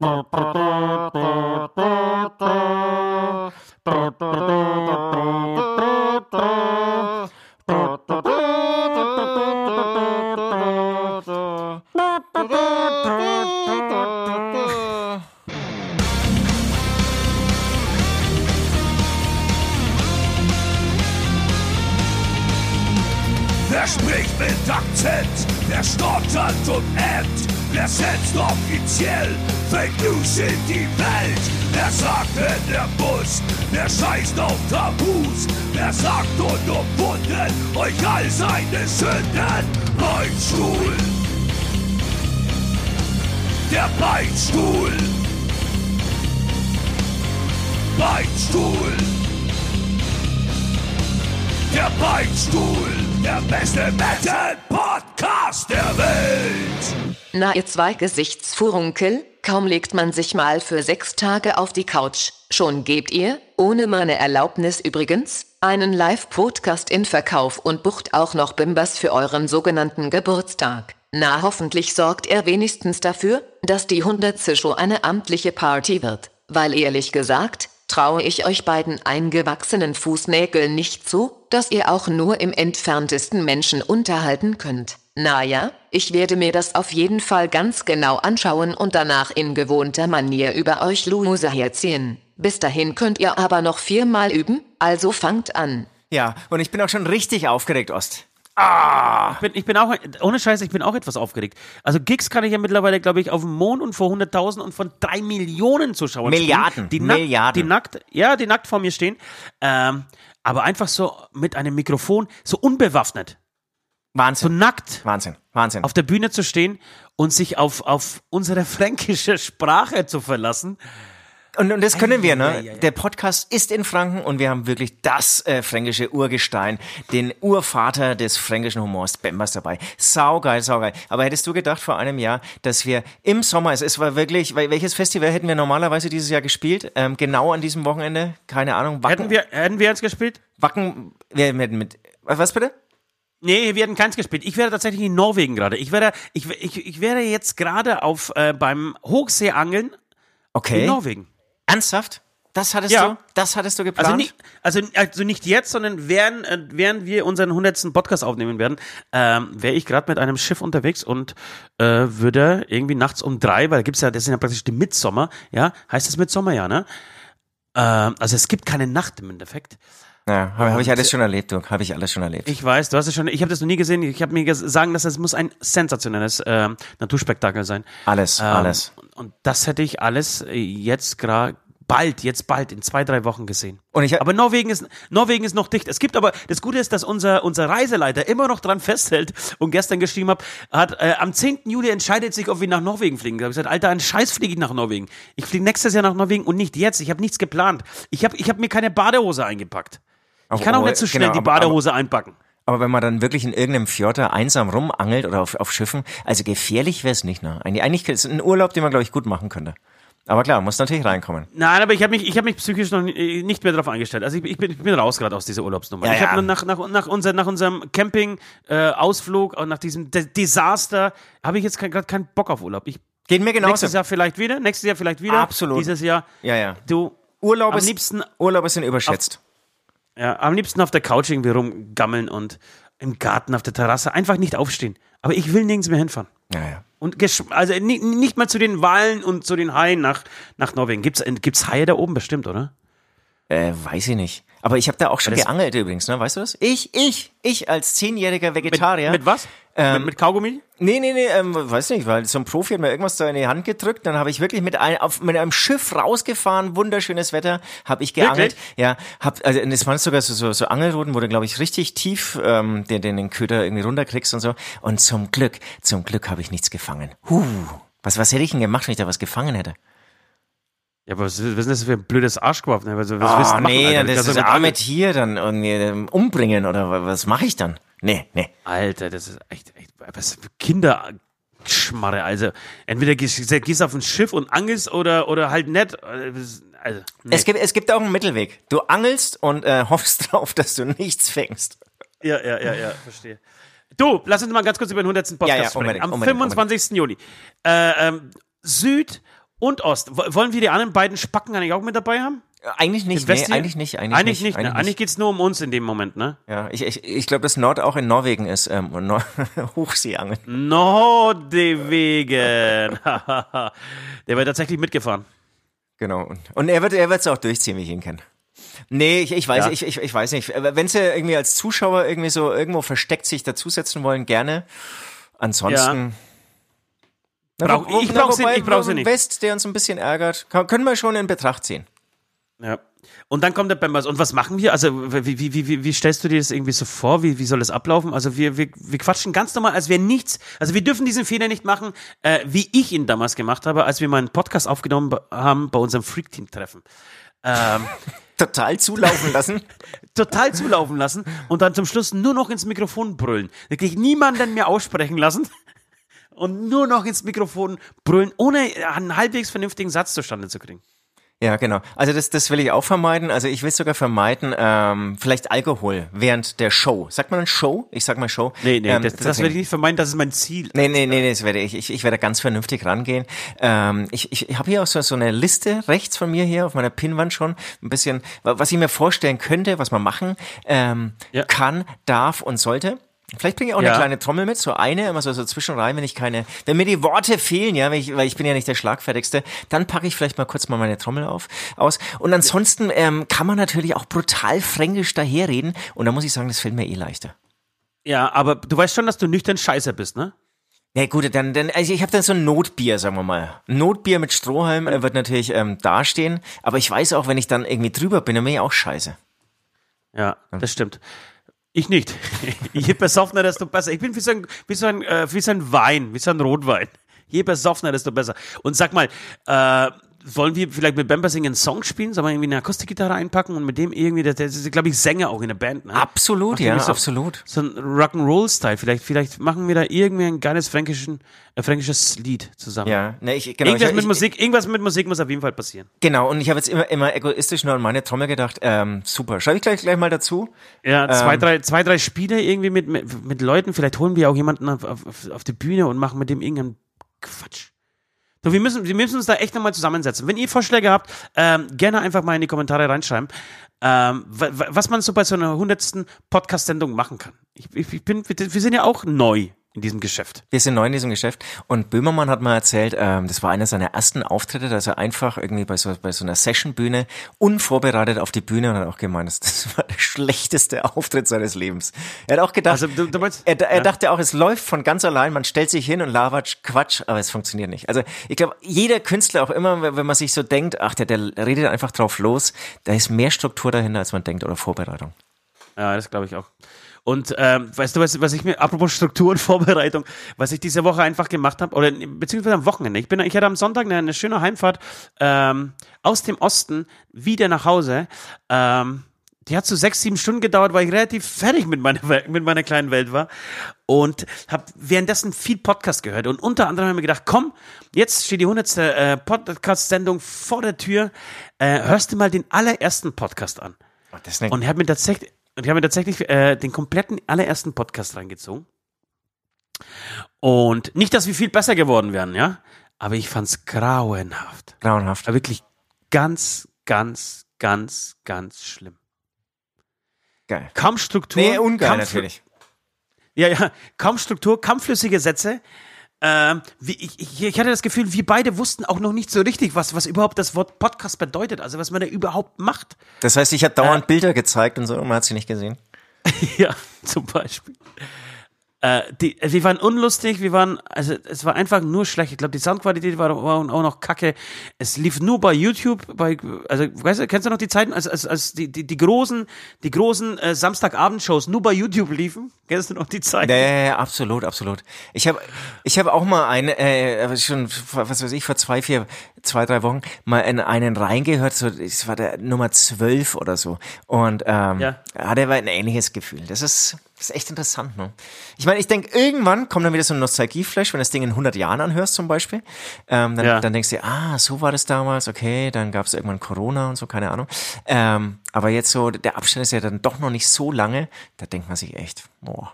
Wer spricht mit Akzent? Wer stottert und ämmt? Wer setzt offiziell Fake News in die Welt? Wer sagt in der Bus? Wer scheißt auf Tabus? Wer sagt unumwunden euch all seine Sünden? Beinstuhl! Der Beinstuhl! Beinstuhl! Der Beinstuhl, der beste Metal-Podcast der Welt. Na ihr zwei Gesichtsfurunkel, kaum legt man sich mal für sechs Tage auf die Couch, schon gebt ihr, ohne meine Erlaubnis übrigens, einen Live-Podcast in Verkauf und bucht auch noch Bimbers für euren sogenannten Geburtstag. Na hoffentlich sorgt er wenigstens dafür, dass die hundertste Show eine amtliche Party wird, weil ehrlich gesagt, traue ich euch beiden eingewachsenen Fußnägeln nicht zu, dass ihr auch nur im entferntesten Menschen unterhalten könnt. Naja, ich werde mir das auf jeden Fall ganz genau anschauen und danach in gewohnter Manier über euch Loser herziehen. Bis dahin könnt ihr aber noch viermal üben, also fangt an. Ja, und ich bin auch schon richtig aufgeregt, Ost. Ich bin, ich bin auch, ohne Scheiß, ich bin auch etwas aufgeregt. Also Gigs kann ich ja mittlerweile, glaube ich, auf dem Mond und vor 100.000 und von drei Millionen Zuschauern Milliarden, spielen, die nackt, Milliarden. Die nackt, ja, die nackt vor mir stehen. Ähm, aber einfach so mit einem Mikrofon, so unbewaffnet, so Wahnsinn. nackt Wahnsinn. Wahnsinn. auf der Bühne zu stehen und sich auf, auf unsere fränkische Sprache zu verlassen. Und, und das können wir, ne? Der Podcast ist in Franken und wir haben wirklich das äh, fränkische Urgestein, den Urvater des fränkischen Humors, Bembers dabei. Saugeil, saugeil. Aber hättest du gedacht vor einem Jahr, dass wir im Sommer, es, es war wirklich, welches Festival hätten wir normalerweise dieses Jahr gespielt? Ähm, genau an diesem Wochenende? Keine Ahnung. Wacken, Hätten wir, hätten wir eins gespielt? Wacken, wir hätten mit, was bitte? Nee, wir hätten keins gespielt. Ich wäre tatsächlich in Norwegen gerade. Ich wäre, ich, ich, ich wäre jetzt gerade auf äh, beim Hochseeangeln Okay. in Norwegen. Ernsthaft? Das hattest Ja. du? Das hattest du geplant? Also nicht, also, also nicht jetzt, sondern während, äh, während wir unseren 100. Podcast aufnehmen werden, ähm, wäre ich gerade mit einem Schiff unterwegs und äh, würde irgendwie nachts um drei, weil gibt's ja, das sind ja praktisch die Mitsommer, ja, heißt das Mitsommer, ja, ne? Ähm, also es gibt keine Nacht im Endeffekt. Ja, habe hab ich alles schon erlebt, du. Habe ich alles schon erlebt. Ich weiß, du hast es schon, ich habe das noch nie gesehen. Ich habe mir ges- sagen lassen, es muss ein sensationelles ähm, Naturspektakel sein. Alles, Ähm, alles. Und das hätte ich alles äh, jetzt gerade bald, jetzt bald, in zwei, drei Wochen gesehen. Und ich aber Norwegen ist, Norwegen ist noch dicht. Es gibt aber, das Gute ist, dass unser, unser Reiseleiter immer noch dran festhält und gestern geschrieben hat, hat äh, am 10. Juli entscheidet sich, ob wir nach Norwegen fliegen. Da habe ich gesagt, Alter, einen Scheiß fliege ich nach Norwegen. Ich fliege nächstes Jahr nach Norwegen und nicht jetzt. Ich habe nichts geplant. Ich habe ich hab mir keine Badehose eingepackt. Ich kann auch nicht so schnell Genau, die aber- aber- Badehose einpacken. Aber wenn man dann wirklich in irgendeinem Fjord da einsam rumangelt oder auf, auf Schiffen, also gefährlich wäre es nicht, ne? Eigentlich, eigentlich ist es ein Urlaub, den man, glaube ich, gut machen könnte. Aber klar, muss natürlich reinkommen. Nein, aber ich habe mich, ich hab mich psychisch noch nicht mehr darauf eingestellt. Also ich, ich, bin, ich bin raus gerade aus dieser Urlaubsnummer. Ja, ich ja. habe nach, nach, nach, unser, nach unserem Camping-Ausflug, nach diesem De Desaster, habe ich jetzt gerade keinen Bock auf Urlaub. Ich, Geht mir genauso. nächstes Jahr vielleicht wieder, nächstes Jahr vielleicht wieder. Absolut. Dieses Jahr. Ja, ja. Du, Urlaube, am liebsten, Urlaube sind überschätzt. Ja, am liebsten auf der Couch irgendwie rumgammeln und im Garten auf der Terrasse einfach nicht aufstehen. Aber ich will nirgends mehr hinfahren. Ja, ja. Und also ni- nicht mal zu den Walen und zu den Haien nach, nach Norwegen. Gibt's, gibt's Haie da oben bestimmt, oder? Äh, weiß ich nicht. Aber ich habe da auch schon Das- geangelt übrigens, ne? Weißt du das? Ich, ich, ich als zehnjähriger Vegetarier. Mit was? Ähm, mit, mit Kaugummi? Nee, nee, nee, ähm, weiß nicht, weil so ein Profi hat mir irgendwas da in die Hand gedrückt, dann habe ich wirklich mit, ein, auf, mit einem Schiff rausgefahren, wunderschönes Wetter, habe ich geangelt. Wirklich? Ja, hab, also es waren sogar so, so, so Angelrouten, wo du, glaube ich, richtig tief ähm, den, den, den Köder irgendwie runterkriegst und so. Und zum Glück, zum Glück habe ich nichts gefangen. Huh. Was, was hätte ich denn gemacht, wenn ich da was gefangen hätte? Ja, aber was, was ist das für ein blödes Arschgeworfen? Also, was Oh, du machen, nee? Du das ist mit arme Tier dann irgendwie ähm, umbringen oder wa- was mache ich dann? Nee, nee. Alter, das ist echt, echt was für Kinderschmarre. Also, entweder gehst, gehst auf ein Schiff und angelst oder, oder halt nicht. Das- Also, nee. Es gibt, es gibt auch einen Mittelweg. Du angelst und äh, hoffst drauf, dass du nichts fängst. Ja, ja, ja, ja, verstehe. Du, lass uns mal ganz kurz über den 100. Podcast Ja, ja, sprechen. unbedingt, Am unbedingt, 25. Juli. Äh, ähm, Süd Und Ost. Wo- Wollen wir die anderen beiden Spacken eigentlich auch mit dabei haben? Eigentlich nicht, nee, eigentlich nicht, eigentlich, Eigentlich nicht, ne? eigentlich Eigentlich geht's nur um uns in dem Moment, ne? Ja, ich, ich, ich glaube, dass Nord auch in Norwegen ist, ähm, und Nor Hochseeangeln. Nordwegen. Der wäre tatsächlich mitgefahren. Genau. Und, und er wird er wird's auch durchziehen, wie ich ihn kenne. Nee, ich, ich weiß, Ja. ich, ich, ich weiß nicht. Wenn sie irgendwie als Zuschauer irgendwie so irgendwo versteckt sich dazusetzen wollen, gerne. Ansonsten. Na, Brauch- wo- ich na, brauch sie- ich brauch sie nicht. West, der uns ein bisschen ärgert, kann, können wir schon in Betracht ziehen. Ja. Und dann kommt der Bambas. Und was machen wir? Also, wie, wie, wie, wie, stellst du dir das irgendwie so vor? Wie, wie soll das ablaufen? Also, wir, wir, wir quatschen ganz normal, als wäre nichts. Also, wir dürfen diesen Fehler nicht machen, äh, wie ich ihn damals gemacht habe, als wir mal einen Podcast aufgenommen be- haben bei unserem Freak-Team-Treffen. Ähm, Total zulaufen lassen. total zulaufen lassen und dann zum Schluss nur noch ins Mikrofon brüllen. Wirklich niemanden mehr aussprechen lassen und nur noch ins Mikrofon brüllen, ohne einen halbwegs vernünftigen Satz zustande zu kriegen. Ja, genau. Also das, das will ich auch vermeiden. Also ich will sogar vermeiden, ähm, vielleicht Alkohol während der Show. Sagt man dann Show? Ich sag mal Show. Nee, nee, Ähm, das, das werde ich nicht vermeiden, das ist mein Ziel. Nee, nee, nee, nee, das werde ich. Ich, ich werde ganz vernünftig rangehen. Ähm, ich ich habe hier auch so, so eine Liste rechts von mir hier auf meiner Pinnwand schon. Ein bisschen, wa- was ich mir vorstellen könnte, was man machen ähm, Ja. kann, darf und sollte. Vielleicht bringe ich auch Ja. eine kleine Trommel mit, so eine, immer so, so zwischenrein, wenn ich keine, wenn mir die Worte fehlen, ja, weil ich, weil ich bin ja nicht der Schlagfertigste, dann packe ich vielleicht mal kurz mal meine Trommel auf, aus. Und ansonsten ähm, kann man natürlich auch brutal fränkisch daherreden und da muss ich sagen, das fällt mir eh leichter. Ja, aber du weißt schon, dass du nüchtern Scheiße bist, ne? Ja gut, dann, dann also ich habe dann so ein Notbier, sagen wir mal. Ein Notbier mit Strohhalm äh, wird natürlich ähm, dastehen, aber ich weiß auch, wenn ich dann irgendwie drüber bin, dann bin ich auch scheiße. Ja, das stimmt. Ich nicht. Je besoffener, desto besser. Ich bin wie so ein, wie so ein, äh, wie so ein Wein, wie so ein Rotwein. Je besoffener, desto besser. Und sag mal, äh, wollen wir vielleicht mit Bambersing einen Song spielen? Sollen wir irgendwie eine Akustikgitarre einpacken und mit dem irgendwie, der, der ist, glaube ich, Sänger auch in der Band, ne? Absolut, Macht ja, so, absolut. So ein Rock'n'Roll-Style. Vielleicht, vielleicht machen wir da irgendwie ein geiles fränkischen, äh, fränkisches Lied zusammen. Ja, ne, ich, genau. Irgendwas ich, mit ich, Musik, irgendwas mit Musik muss auf jeden Fall passieren. Genau, und ich habe jetzt immer, immer egoistisch nur an meine Trommel gedacht. Ähm, super, schreibe ich gleich, gleich mal dazu. Ja, zwei, Ähm. drei, zwei, drei Spiele irgendwie mit, mit, mit Leuten. Vielleicht holen wir auch jemanden auf, auf, auf die Bühne und machen mit dem irgendeinen Quatsch. So, wir müssen, wir müssen uns da echt nochmal zusammensetzen. Wenn ihr Vorschläge habt, ähm, gerne einfach mal in die Kommentare reinschreiben, ähm, wa- wa- was man so bei so einer hundertsten Podcast-Sendung machen kann. Ich, ich bin, wir sind ja auch neu in diesem Geschäft. Wir sind neu in diesem Geschäft und Böhmermann hat mal erzählt, ähm, das war einer seiner ersten Auftritte, dass er einfach irgendwie bei so, bei so einer Sessionbühne unvorbereitet auf die Bühne und hat auch gemeint, das, das war der schlechteste Auftritt seines Lebens. Er hat auch gedacht, Also, du- du meinst- er, er ja. dachte auch, es läuft von ganz allein, man stellt sich hin und labert Quatsch, aber es funktioniert nicht. Also ich glaube, jeder Künstler auch immer, wenn wenn man sich so denkt, ach, der, der redet einfach drauf los, da ist mehr Struktur dahinter, als man denkt oder Vorbereitung. Ja, das glaube ich auch. Und ähm, weißt du, was, was ich mir, apropos Struktur und Vorbereitung, was ich diese Woche einfach gemacht habe, oder beziehungsweise am Wochenende. Ich, bin, ich hatte am Sonntag eine, eine schöne Heimfahrt ähm, aus dem Osten wieder nach Hause. Ähm, die hat so sechs, sieben Stunden gedauert, weil ich relativ fertig mit meiner, mit meiner kleinen Welt war. Und habe währenddessen viel Podcast gehört. Und unter anderem habe ich mir gedacht, komm, jetzt steht die hundertste äh, Podcast-Sendung vor der Tür. Äh, hörst du mal den allerersten Podcast an. Oh, Und habe mir tatsächlich, und ich habe mir tatsächlich äh, den kompletten allerersten Podcast reingezogen. Und nicht, dass wir viel besser geworden wären, ja, aber ich fand's grauenhaft. grauenhaft. Aber wirklich ganz, ganz, ganz, ganz schlimm. Geil. Kaum Struktur. Nee, ungeil kaum, natürlich. Ja, ja, kaum Struktur, kaum flüssige Sätze. Ähm, wie, ich, ich, hatte das Gefühl, wir beide wussten auch noch nicht so richtig, was, was überhaupt das Wort Podcast bedeutet, also was man da überhaupt macht. Das heißt, ich habe dauernd Bilder gezeigt und so, und man hat sie nicht gesehen. Ja, zum Beispiel. Äh, die, wir waren unlustig, wir waren, also es war einfach nur schlecht. Ich glaube, die Soundqualität war, war auch noch kacke. Es lief nur bei YouTube, bei, also weißt du, kennst du noch die Zeiten, als, als, als die, die, die großen, die großen äh, Samstagabendshows nur bei YouTube liefen? Kennst du noch die Zeiten? Nee, absolut, absolut. Ich habe ich hab auch mal eine, äh, schon, was weiß ich, vor zwei, vier, zwei, drei Wochen mal in einen reingehört, so, das war der Nummer zwölf oder so. Und ähm, Ja. ja. der war ein ähnliches Gefühl. Das ist, das ist echt interessant, ne? Ich meine, ich denke, irgendwann kommt dann wieder so ein Nostalgieflash, wenn du das Ding in 100 Jahren anhörst zum Beispiel. Ähm, dann, Ja. dann denkst du, ah, so war das damals, okay, dann gab es irgendwann Corona und so, keine Ahnung. Ähm, aber jetzt so, der Abstand ist ja dann doch noch nicht so lange, da denkt man sich echt, boah.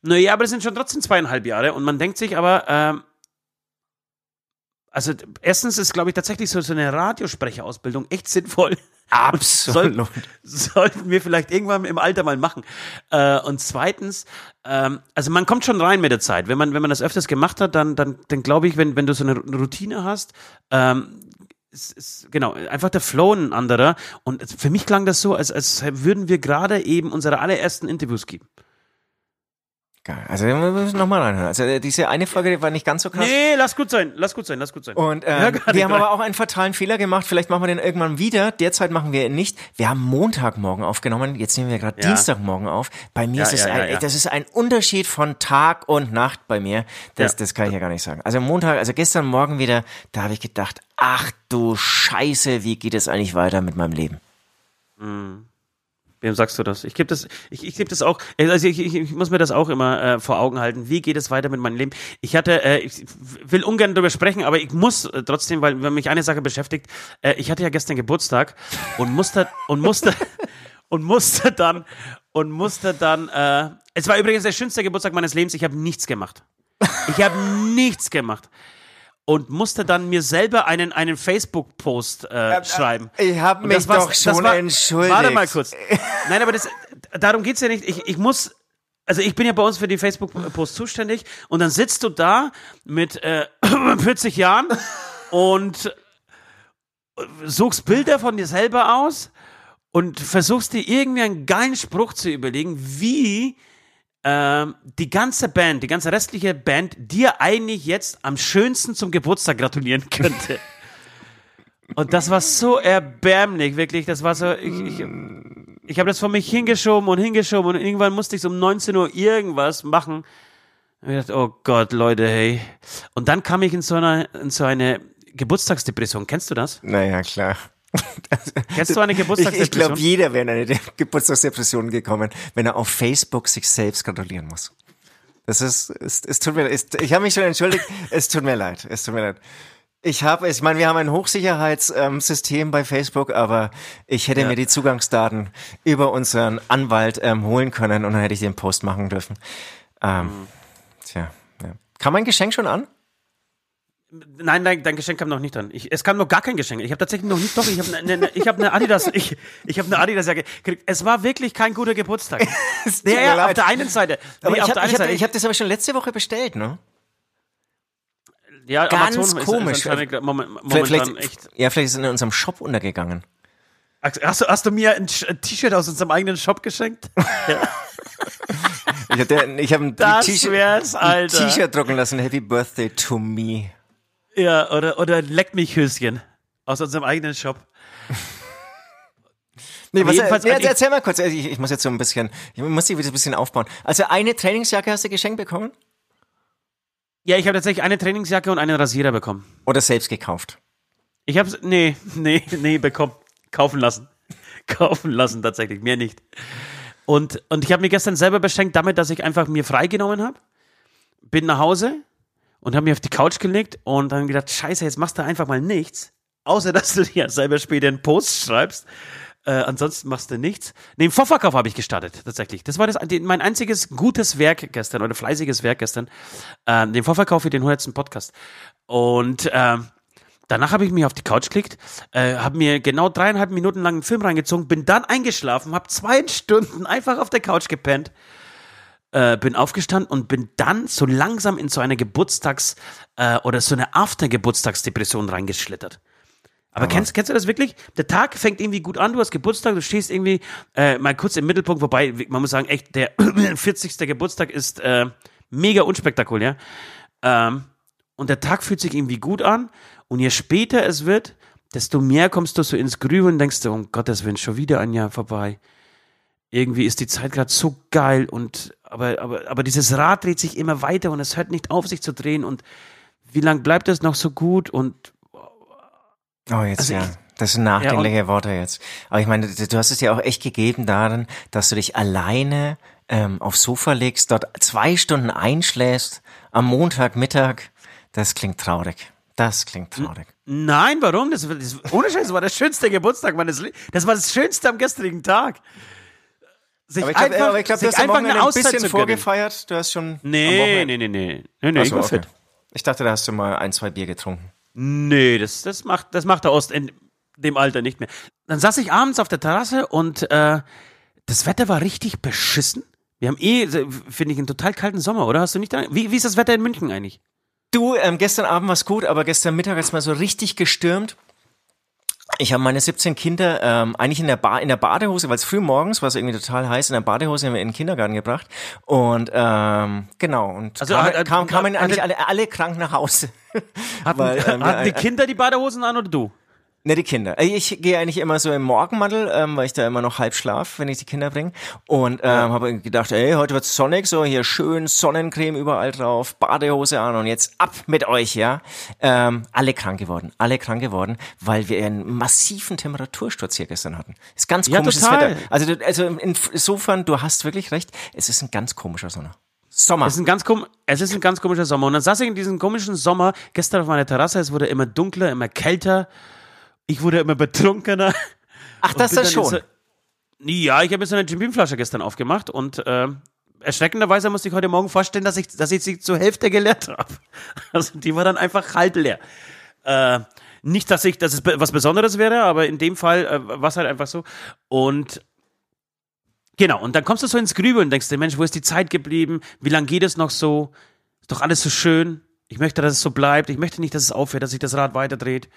Naja, aber das sind schon trotzdem zweieinhalb Jahre und man denkt sich aber, ähm, also erstens ist, glaube ich, tatsächlich so, so eine Radiosprecherausbildung echt sinnvoll. Absolut. sollten wir vielleicht irgendwann im Alter mal machen. Äh, und zweitens, ähm, also man kommt schon rein mit der Zeit. Wenn man, wenn man das öfters gemacht hat, dann, dann, dann glaube ich, wenn, wenn du so eine Routine hast, ähm, ist, ist, genau, einfach der Flow ein anderer. Und für mich klang das so, als, als würden wir gerade eben unsere allerersten Interviews geben. Geil. Also wir müssen nochmal reinhören. Also äh, diese eine Folge die war nicht ganz so krass. Nee, lass gut sein, lass gut sein, lass gut sein. Und ähm, wir haben aber auch einen fatalen Fehler gemacht. Vielleicht machen wir den irgendwann wieder. Derzeit machen wir ihn nicht. Wir haben Montagmorgen aufgenommen. Jetzt nehmen wir gerade Ja. Dienstagmorgen auf. Bei mir Ja, ist es ein, das ist ein Unterschied von Tag und Nacht bei mir. Das, das kann ich ja gar nicht sagen. Also Montag, also gestern Morgen wieder, da habe ich gedacht, ach du Scheiße, wie geht es eigentlich weiter mit meinem Leben? Wem sagst du das? Ich gebe das, ich, ich gebe das auch, also ich, ich, ich muss mir das auch immer äh, vor Augen halten. Wie geht es weiter mit meinem Leben? Ich hatte, äh, ich will ungern darüber sprechen, aber ich muss äh, trotzdem, weil wenn mich eine Sache beschäftigt, äh, ich hatte ja gestern Geburtstag und musste und musste und musste dann und musste dann. Äh, es war übrigens der schönste Geburtstag meines Lebens. Ich habe nichts gemacht. Ich habe nichts gemacht. Und musste dann mir selber einen, einen Facebook-Post äh, schreiben. Ich habe mich das war's- doch schon war- entschuldigt. Warte mal kurz. Nein, aber das, darum geht's ja nicht. Ich, ich muss, also ich bin ja bei uns für die Facebook-Post zuständig und dann sitzt du da mit äh, 40 Jahren und suchst Bilder von dir selber aus und versuchst dir irgendwie einen geilen Spruch zu überlegen, wie ähm, die ganze Band, die ganze restliche Band dir eigentlich jetzt am schönsten zum Geburtstag gratulieren könnte. Und das war so erbärmlich, wirklich. Das war so, ich, ich, ich habe das vor mich hingeschoben und hingeschoben und irgendwann musste ich so um 19 Uhr irgendwas machen. Und ich dachte, oh Gott, Leute, hey. Und dann kam ich in so eine, in so eine Geburtstagsdepression. Kennst du das? Naja, klar. Kennst du eine Ich, ich Geburtstagsdepression? glaube, jeder wäre in eine De- Geburtstagsdepression gekommen, wenn er auf Facebook sich selbst gratulieren muss. Das ist, es, es tut mir, es, ich habe mich schon entschuldigt. Es tut mir leid. Es tut mir leid. Ich habe, ich meine, wir haben ein Hochsicherheitssystem bei Facebook, aber ich hätte mir die Zugangsdaten über unseren Anwalt ähm, holen können und dann hätte ich den Post machen dürfen. Ähm, Mhm. Tja, ja. Kam mein Geschenk schon an? Nein, dein, dein Geschenk kam noch nicht an. Ich, es kam noch gar kein Geschenk. Ich habe tatsächlich noch nicht, doch, ich habe eine, eine, ich habe eine Adidas, ich, ich habe eine Adidas-Jacke gekriegt. Es war wirklich kein guter Geburtstag. mir ja, ja, auf der einen Seite. Aber Nee, ich habe hab, hab das aber schon letzte Woche bestellt, ne? ja, ganz Amazon ist- komisch. Ist anscheinend Moment, Vielleicht, vielleicht, echt. ja, vielleicht ist es in unserem Shop untergegangen. Hast du, hast du mir ein T-Shirt aus unserem eigenen Shop geschenkt? Ich habe hab ein. T-Shirt drucken lassen. Happy Birthday to me. Ja, oder, oder Leck mich Höschen aus unserem eigenen Shop. Nee, was, jedenfalls- nee, also ich- erzähl mal kurz. Ich, ich muss jetzt so ein bisschen, ich muss die wieder ein bisschen aufbauen. Also eine Trainingsjacke hast du geschenkt bekommen? Ja, ich habe tatsächlich eine Trainingsjacke und einen Rasierer bekommen. Oder selbst gekauft? Ich hab's, nee, nee, nee, bekommen. Kaufen lassen. Kaufen lassen tatsächlich, mehr nicht. Und, und ich habe mir gestern selber beschenkt damit, dass ich einfach mir freigenommen habe. Bin nach Hause und habe mich auf die Couch gelegt und dann gedacht, scheiße, jetzt machst du einfach mal nichts. Außer, dass du dir selber später einen Post schreibst. Äh, ansonsten machst du nichts. Nee, im Vorverkauf habe ich gestartet, tatsächlich. Das war das, die, mein einziges gutes Werk gestern oder fleißiges Werk gestern. Ähm, den Vorverkauf für den 100. Podcast. Und ähm, Danach habe ich mich auf die Couch geklickt, äh, habe mir genau dreieinhalb Minuten lang einen Film reingezogen, bin dann eingeschlafen, habe zwei Stunden einfach auf der Couch gepennt, äh, bin aufgestanden und bin dann so langsam in so eine Geburtstags- äh, oder so eine After-Geburtstagsdepression reingeschlittert. Aber kennst, kennst du das wirklich? Der Tag fängt irgendwie gut an, du hast Geburtstag, du stehst irgendwie äh, mal kurz im Mittelpunkt, wobei man muss sagen, echt, der 40. Geburtstag ist äh, mega unspektakulär. Ähm, und der Tag fühlt sich irgendwie gut an. Und je später es wird, desto mehr kommst du so ins Grübeln und denkst du, um Gottes Willen, schon wieder ein Jahr vorbei. Irgendwie ist die Zeit gerade so geil und aber, aber, aber dieses Rad dreht sich immer weiter und es hört nicht auf, sich zu drehen. Und wie lang bleibt es noch so gut? Und Oh, jetzt Also ja. ich- Das sind nachdenkliche Worte jetzt. Aber ich meine, du hast es ja auch echt gegeben darin, dass du dich alleine ähm, aufs Sofa legst, dort zwei Stunden einschläfst, am Montagmittag. Das klingt traurig. Das klingt traurig. nein, warum? Das, das, ohne Scheiß, das war der schönste Geburtstag meines Lebens. Das war das Schönste am gestrigen Tag. Sich Aber ich glaube, einfach, glaub, du sich hast am einfach eine ein Auszeit bisschen zu gönnen. vorgefeiert. Du hast schon Nee, nee, nee, nee. Nee, nee, Ach ich okay. fit. Ich dachte, da hast du mal ein, zwei Bier getrunken. Nee, das, das, macht, das macht der Ost in dem Alter nicht mehr. Dann saß ich abends auf der Terrasse und äh, das Wetter war richtig beschissen. Wir haben eh, finde ich, einen total kalten Sommer, oder? Hast du nicht? Wie, wie ist das Wetter in München eigentlich? Du, ähm, gestern Abend war es gut, aber gestern Mittag hat es mal so richtig gestürmt. Ich habe meine 17 Kinder ähm, eigentlich in der, ba in der Badehose, weil es früh morgens war es irgendwie total heiß, in der Badehose in den Kindergarten gebracht. Und ähm, genau, und Also, kamen, hat- kamen, kamen hat- eigentlich alle, alle krank nach Hause. Hatten, Weil, ähm, hatten die Kinder die Badehosen an oder du? Ne, die Kinder. Äh, Ich gehe eigentlich immer so im Morgenmantel, ähm, weil ich da immer noch halb schlaf, wenn ich die Kinder bringe. Und ähm, habe gedacht, ey, heute wird's sonnig, so hier schön Sonnencreme überall drauf, Badehose an und jetzt ab mit euch, ja. Ähm, alle krank geworden, alle krank geworden, weil wir einen massiven Temperatursturz hier gestern hatten. Ist ganz Ja, komisches total. Wetter. Also, also insofern, du hast wirklich recht, es ist ein ganz komischer Sommer. Sommer. Es ist, ein ganz kom es ist ein ganz komischer Sommer. Und dann saß ich in diesem komischen Sommer gestern auf meiner Terrasse. Es wurde immer dunkler, immer kälter. Ich wurde immer betrunkener. Ach, das ist das schon. So, ja, ich habe so eine Jim Flasche gestern aufgemacht und äh, erschreckenderweise musste ich heute Morgen vorstellen, dass ich, dass ich sie zur Hälfte geleert habe. Also die war dann einfach halb leer. Äh, nicht, dass ich, dass es was Besonderes wäre, aber in dem Fall äh, war es halt einfach so. Und genau, und dann kommst du so ins Grübeln und denkst dir, Mensch, wo ist die Zeit geblieben? Wie lange geht es noch so? Ist doch alles so schön. Ich möchte, dass es so bleibt. Ich möchte nicht, dass es aufhört, dass sich das Rad weiterdreht.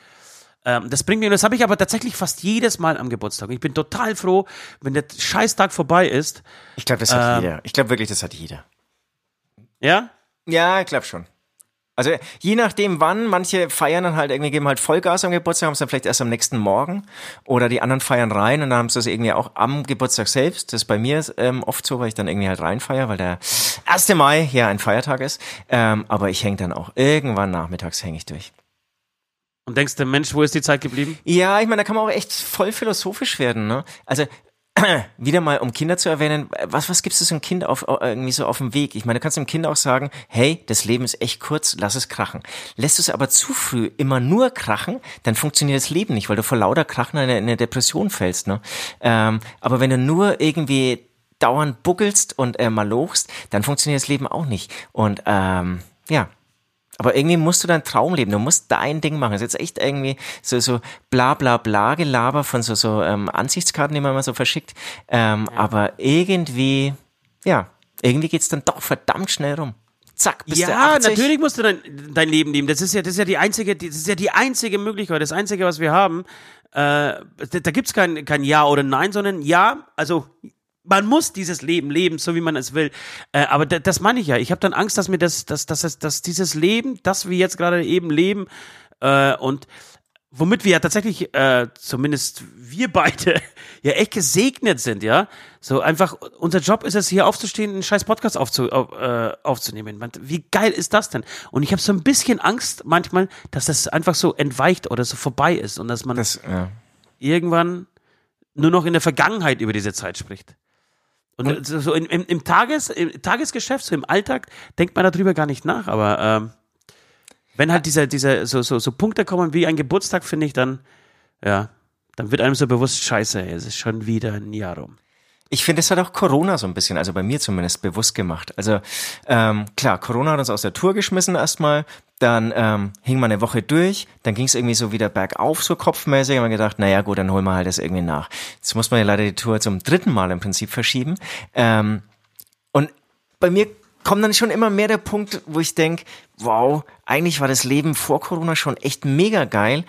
Ähm, das bringt mir, das habe ich aber tatsächlich fast jedes Mal am Geburtstag. Ich bin total froh, wenn der Scheißtag vorbei ist. Ich glaube, das hat Ähm. jeder. Ich glaube wirklich, das hat jeder. Ja? Ja, ich glaube schon. Also je nachdem wann, manche feiern dann halt irgendwie, geben halt Vollgas am Geburtstag, haben es dann vielleicht erst am nächsten Morgen oder die anderen feiern rein und dann haben sie es irgendwie auch am Geburtstag selbst. Das ist bei mir ähm, oft so, weil ich dann irgendwie halt reinfeier, weil der 1. Mai hier ein Feiertag ist. Ähm, aber ich hänge dann auch irgendwann nachmittags hänge ich durch. Und denkst du, Mensch, wo ist die Zeit geblieben? Ja, ich meine, da kann man auch echt voll philosophisch werden, ne? Also wieder mal, um Kinder zu erwähnen, was, was gibst du so einem Kind auf, irgendwie so auf dem Weg? Ich meine, du kannst dem Kind auch sagen, hey, das Leben ist echt kurz, lass es krachen. Lässt du es aber zu früh immer nur krachen, dann funktioniert das Leben nicht, weil du vor lauter Krachen in eine, in eine Depression fällst, ne? Ähm, aber wenn du nur irgendwie dauernd buckelst und äh, malochst, dann funktioniert das Leben auch nicht. Und ähm, ja, aber irgendwie musst du deinen Traum leben. Du musst dein Ding machen. Das ist jetzt echt irgendwie so, so bla bla bla Gelaber von so, so ähm, Ansichtskarten, die man immer so verschickt. Ähm, Aber irgendwie, ja, irgendwie geht's dann doch verdammt schnell rum. Zack, bist du Ja, 80. natürlich musst du dein, dein Leben leben. Das ist ja, das ist ja die einzige, das ist ja die einzige Möglichkeit, das einzige, was wir haben. Äh, da, da gibt's kein, kein Ja oder Nein, sondern Ja, also man muss dieses Leben leben, so wie man es will. Äh, aber da, das meine ich ja. Ich habe dann Angst, dass mir das, dass, dass, dass, dass dieses Leben, das wir jetzt gerade eben leben, äh, und womit wir ja tatsächlich, äh, zumindest wir beide, ja echt gesegnet sind, ja. So einfach, unser Job ist es, hier aufzustehen, einen scheiß Podcast aufzu, auf, äh, aufzunehmen. Man, wie geil ist das denn? Und ich habe so ein bisschen Angst manchmal, dass das einfach so entweicht oder so vorbei ist und dass man Das, ja. irgendwann nur noch in der Vergangenheit über diese Zeit spricht. Und, so so im, im, im, Tages, im Tagesgeschäft, so im Alltag, denkt man darüber gar nicht nach. Aber ähm, wenn halt diese, diese so, so, so Punkte kommen wie ein Geburtstag, finde ich, dann, ja, dann wird einem so bewusst, scheiße, es ist schon wieder ein Jahr rum. Ich finde, es hat auch Corona so ein bisschen, also bei mir zumindest, bewusst gemacht. Also ähm, klar, Corona hat uns aus der Tour geschmissen erstmal, dann ähm, hing man eine Woche durch, dann ging es irgendwie so wieder bergauf, so kopfmäßig, und man gedacht, naja gut, dann holen wir halt das irgendwie nach. Jetzt muss man ja leider die Tour zum dritten Mal im Prinzip verschieben. Ähm, und bei mir kommt dann schon immer mehr der Punkt, wo ich denk, wow, eigentlich war das Leben vor Corona schon echt mega geil.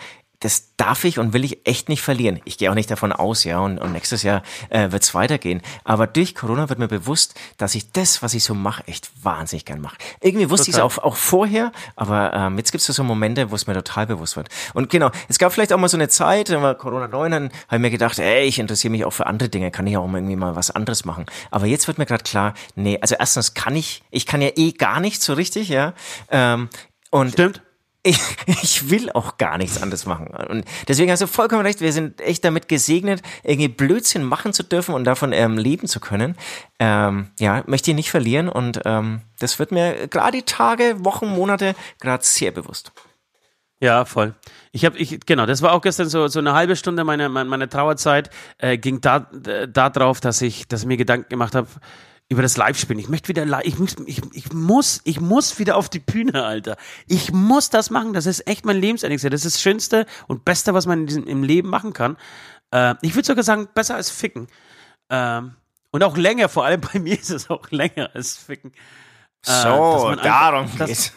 Das darf ich und will ich echt nicht verlieren. Ich gehe auch nicht davon aus, ja, und, und nächstes Jahr äh, wird es weitergehen. Aber durch Corona wird mir bewusst, dass ich das, was ich so mache, echt wahnsinnig gern mache. Irgendwie wusste ich es auch, auch vorher, aber ähm, jetzt gibt es so Momente, wo es mir total bewusst wird. Und genau, es gab vielleicht auch mal so eine Zeit, wenn wir Corona 9 dann habe ich mir gedacht, ey, ich interessiere mich auch für andere Dinge, kann ich auch mal irgendwie mal was anderes machen. Aber jetzt wird mir gerade klar, nee, also erstens kann ich, ich kann ja eh gar nicht so richtig, ja. Ähm, und Stimmt? Ich, ich will auch gar nichts anderes machen. Und deswegen hast du vollkommen recht, wir sind echt damit gesegnet, irgendwie Blödsinn machen zu dürfen und davon ähm, leben zu können. Ähm, ja, möchte ich nicht verlieren und ähm, das wird mir gerade die Tage, Wochen, Monate gerade sehr bewusst. Ja, voll. Ich habe, ich genau, das war auch gestern so so eine halbe Stunde meiner meiner, meiner Trauerzeit äh, ging da äh, da drauf, dass ich, dass ich mir Gedanken gemacht habe über das Live-Spielen. Ich möchte wieder, li- ich muss, ich, ich muss, ich muss wieder auf die Bühne, Alter. Ich muss das machen. Das ist echt mein Lebenselixier. Das ist das Schönste und Beste, was man diesem, im Leben machen kann. Äh, ich würde sogar sagen, besser als Ficken. Ähm, und auch länger, vor allem bei mir ist es auch länger als Ficken. So, dass man einfach- darum dass- geht's.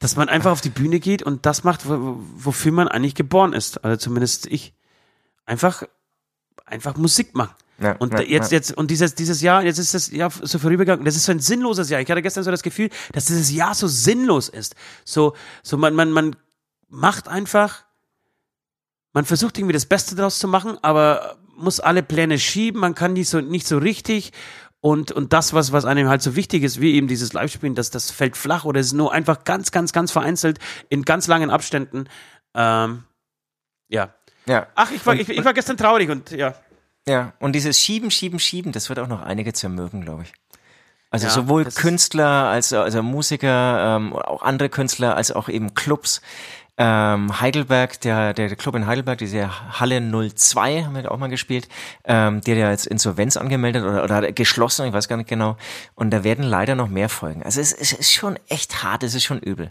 Dass man einfach auf die Bühne geht und das macht, wo- wofür man eigentlich geboren ist. Also zumindest ich. Einfach, einfach Musik machen. Ja, Und ja, jetzt, ja. jetzt, und dieses, dieses Jahr, jetzt ist das Jahr so vorübergegangen. Das ist so ein sinnloses Jahr. Ich hatte gestern so das Gefühl, dass dieses Jahr so sinnlos ist. So, so man, man, man macht einfach, man versucht irgendwie das Beste daraus zu machen, aber muss alle Pläne schieben. Man kann nicht so, nicht so richtig. Und, und das, was, was einem halt so wichtig ist, wie eben dieses Live-Spielen, das, das fällt flach oder ist nur einfach ganz, ganz, ganz vereinzelt in ganz langen Abständen. Ähm, ja. Ja. Ach, ich war, ich, ich war gestern traurig und ja. Ja, und dieses Schieben, Schieben, Schieben, das wird auch noch einige zermürben, glaube ich. Also Ja, sowohl Künstler als also Musiker, ähm, auch andere Künstler, als auch eben Clubs. Ähm, Heidelberg, der, der Club in Heidelberg, diese Halle 02 haben wir auch mal gespielt, ähm, der ja jetzt Insolvenz angemeldet oder, oder geschlossen, ich weiß gar nicht genau. Und da werden leider noch mehr folgen. Also es, es ist schon echt hart, es ist schon übel.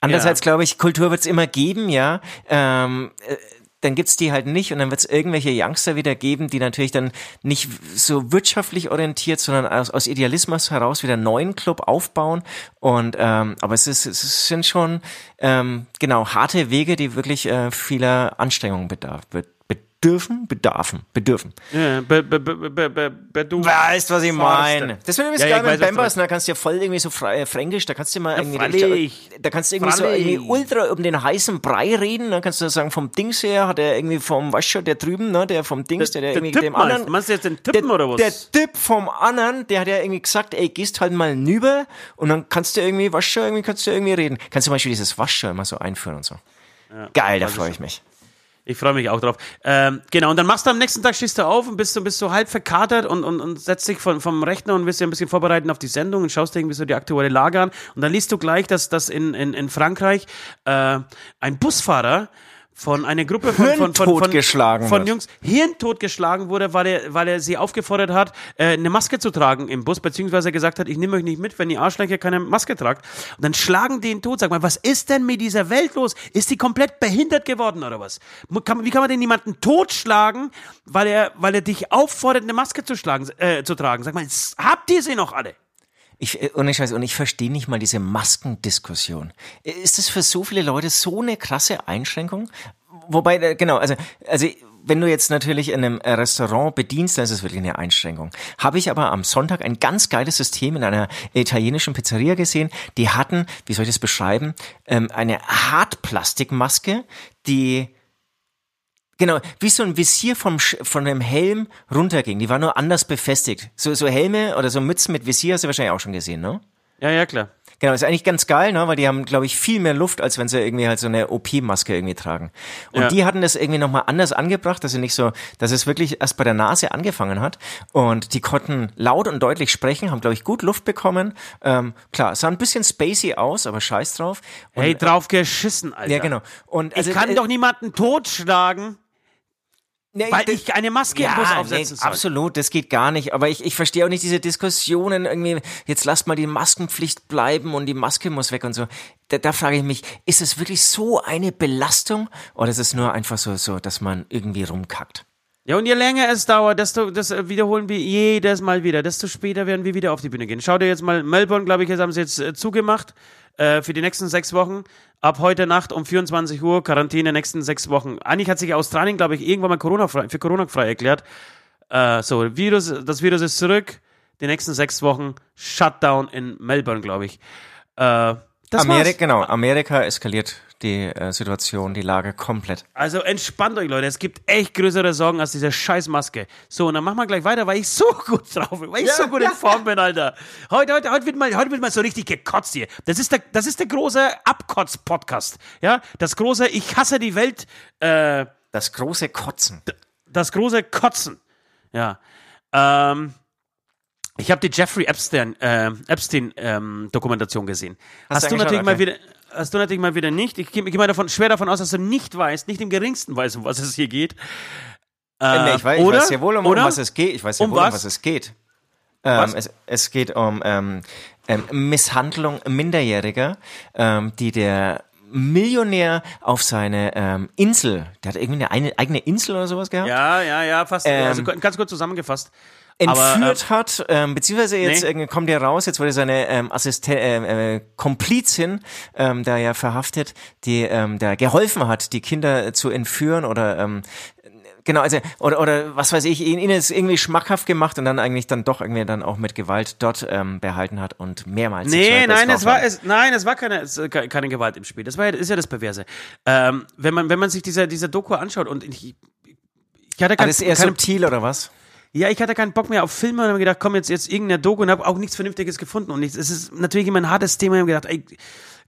Andererseits glaube ich, Kultur wird es immer geben, ja. Ähm, äh, dann gibt's die halt nicht und dann wird's irgendwelche Youngster wieder geben, die natürlich dann nicht so wirtschaftlich orientiert, sondern aus, aus Idealismus heraus wieder einen neuen Club aufbauen. Und ähm, aber es, ist, es sind schon ähm, genau harte Wege, die wirklich äh, vieler Anstrengungen bedarf, be- bedürfen, bedarfen, bedürfen. Ja, be, be, be, Weißt, was ich meine. Das wird übrigens Ja, ja, geil mit Bambas, da kannst du ja voll irgendwie so äh, fränkisch, da kannst du mal irgendwie, freilich. da kannst du irgendwie so Freilich. irgendwie ultra um den heißen Brei reden, dann kannst du sagen, vom Dings her hat er irgendwie vom, weißt schon, der drüben, ne, der vom Dings, der, der, der irgendwie Tipp dem anderen? Meinst du jetzt den Tippen der, oder was? Der Tipp vom anderen, der hat ja irgendwie gesagt, ey, gehst halt mal nüber und dann kannst du irgendwie, weißt schon, irgendwie kannst du irgendwie reden. Kannst du zum Beispiel dieses Waschschau immer so einführen und so. Geil, da freue ich mich. Ich freue mich auch drauf. Ähm, genau, und dann machst du am nächsten Tag, stehst du auf und bist bist so halb verkatert und, und, und setzt dich von, vom Rechner und wirst dir ein bisschen vorbereiten auf die Sendung und schaust dir irgendwie so die aktuelle Lage an. Und dann liest du gleich, dass, dass in, in, in Frankreich äh, ein Busfahrer von einer Gruppe von, von, von, von, von wird. Jungs hirntot geschlagen wurde, weil er, weil er sie aufgefordert hat, äh, eine Maske zu tragen im Bus, beziehungsweise gesagt hat, ich nehme euch nicht mit, wenn ihr Arschlöcher keine Maske tragt. Und dann schlagen die ihn tot. Sag mal, was ist denn mit dieser Welt los? Ist die komplett behindert geworden oder was? Kann, wie kann man denn jemanden totschlagen, weil er, weil er dich auffordert, eine Maske zu, schlagen, äh, zu tragen? Sag mal, habt ihr sie noch alle? Ich, äh, ohne Scheiß, und ich verstehe nicht mal diese Maskendiskussion. Ist das für so viele Leute so eine krasse Einschränkung? Wobei, äh, genau, also, also wenn du jetzt natürlich in einem äh, Restaurant bedienst, dann ist es wirklich eine Einschränkung. Habe ich aber am Sonntag ein ganz geiles System in einer italienischen Pizzeria gesehen. Die hatten, wie soll ich das beschreiben, ähm, eine Hartplastikmaske, die Genau, wie so ein Visier vom, von einem Helm runterging. Die war nur anders befestigt. So, so Helme oder so Mützen mit Visier hast du wahrscheinlich auch schon gesehen, ne? Ja, ja, klar. Genau, ist eigentlich ganz geil, ne? weil die haben, glaube ich, viel mehr Luft, als wenn sie irgendwie halt so eine OP-Maske irgendwie tragen. Und Ja. die hatten das irgendwie nochmal anders angebracht, dass sie nicht so, dass es wirklich erst bei der Nase angefangen hat. Und die konnten laut und deutlich sprechen, haben, glaube ich, gut Luft bekommen. Ähm, klar, sah ein bisschen spacey aus, aber scheiß drauf. Und, Hey, drauf geschissen, Alter. ja, genau. Und also, ich kann äh, doch niemanden totschlagen, nee, weil ich eine Maske im Bus aufsetzen nee, soll. absolut, das geht gar nicht. Aber ich, ich verstehe auch nicht diese Diskussionen irgendwie, jetzt lasst mal die Maskenpflicht bleiben und die Maske muss weg und so. Da, da frage ich mich, ist es wirklich so eine Belastung oder ist es nur einfach so, so, dass man irgendwie rumkackt? Ja, und je länger es dauert, desto, das äh, wiederholen wir jedes Mal wieder, desto später werden wir wieder auf die Bühne gehen. Schau dir jetzt mal Melbourne, glaube ich, jetzt haben sie jetzt äh, zugemacht äh, für die nächsten sechs Wochen. Ab heute Nacht um 24 Uhr, Quarantäne nächsten sechs Wochen. Eigentlich hat sich Australien, glaube ich, irgendwann mal Corona frei, für Corona frei erklärt. Äh, so, Virus, das Virus ist zurück. Die nächsten sechs Wochen Shutdown in Melbourne, glaube ich. Äh, Amerika, genau, Amerika eskaliert die äh, Situation, die Lage komplett. Also entspannt euch, Leute. Es gibt echt größere Sorgen als diese scheiß Maske. So, und dann machen wir gleich weiter, weil ich so gut drauf bin, weil ich so gut in Form bin, Alter. Heute, heute, heute, wird mal, heute wird mal so richtig gekotzt hier. Das ist der, das ist der große Abkotz-Podcast. Ja, das große Ich hasse die Welt, äh, Das große Kotzen. das große Kotzen. Ja. Ähm, ich habe die Jeffrey Epstein, äh, Epstein ähm, Dokumentation gesehen. Hast Hast, du natürlich angeschaut? mal Okay. wieder, hast du natürlich mal wieder nicht. Ich gehe geh mal davon, schwer davon aus, dass du nicht weißt, nicht im geringsten weißt, um was es hier geht. Äh, nee, ich, weiß, ich oder? weiß ja wohl, um, um was es geht. Ich weiß ja Um wohl, um was? was es geht. Ähm, es, es geht um ähm, ähm, Misshandlung Minderjähriger, ähm, die der Millionär auf seine ähm, Insel, der hat irgendwie eine eigene Insel oder sowas gehabt, Ja, ja, ja, fast. Ähm, also ganz kurz zusammengefasst. Entführt Aber, hat, ähm, beziehungsweise jetzt Nee. irgendwie kommt ja raus, jetzt wurde seine ähm, Assisten äh, äh, Komplizin ähm, da ja verhaftet, die ähm, da geholfen hat, die Kinder zu entführen oder ähm, Genau, also oder oder was weiß ich, ihn, ihnen es irgendwie schmackhaft gemacht und dann eigentlich dann doch irgendwie dann auch mit Gewalt dort ähm, behalten hat und mehrmals. Nee, nein, es war es, nein, es war keine, es, äh, ke- keine Gewalt im Spiel. Das war ja, ist ja das Perverse. Ähm, wenn man, wenn man sich diese, diese Doku anschaut und ich, ich hatte kein, das ist eher subtil oder was? Ja, ich hatte keinen Bock mehr auf Filme und habe gedacht, komm jetzt jetzt irgendeine Doku und habe auch nichts Vernünftiges gefunden und ich, es ist natürlich immer ein hartes Thema. Ich habe gedacht, ey,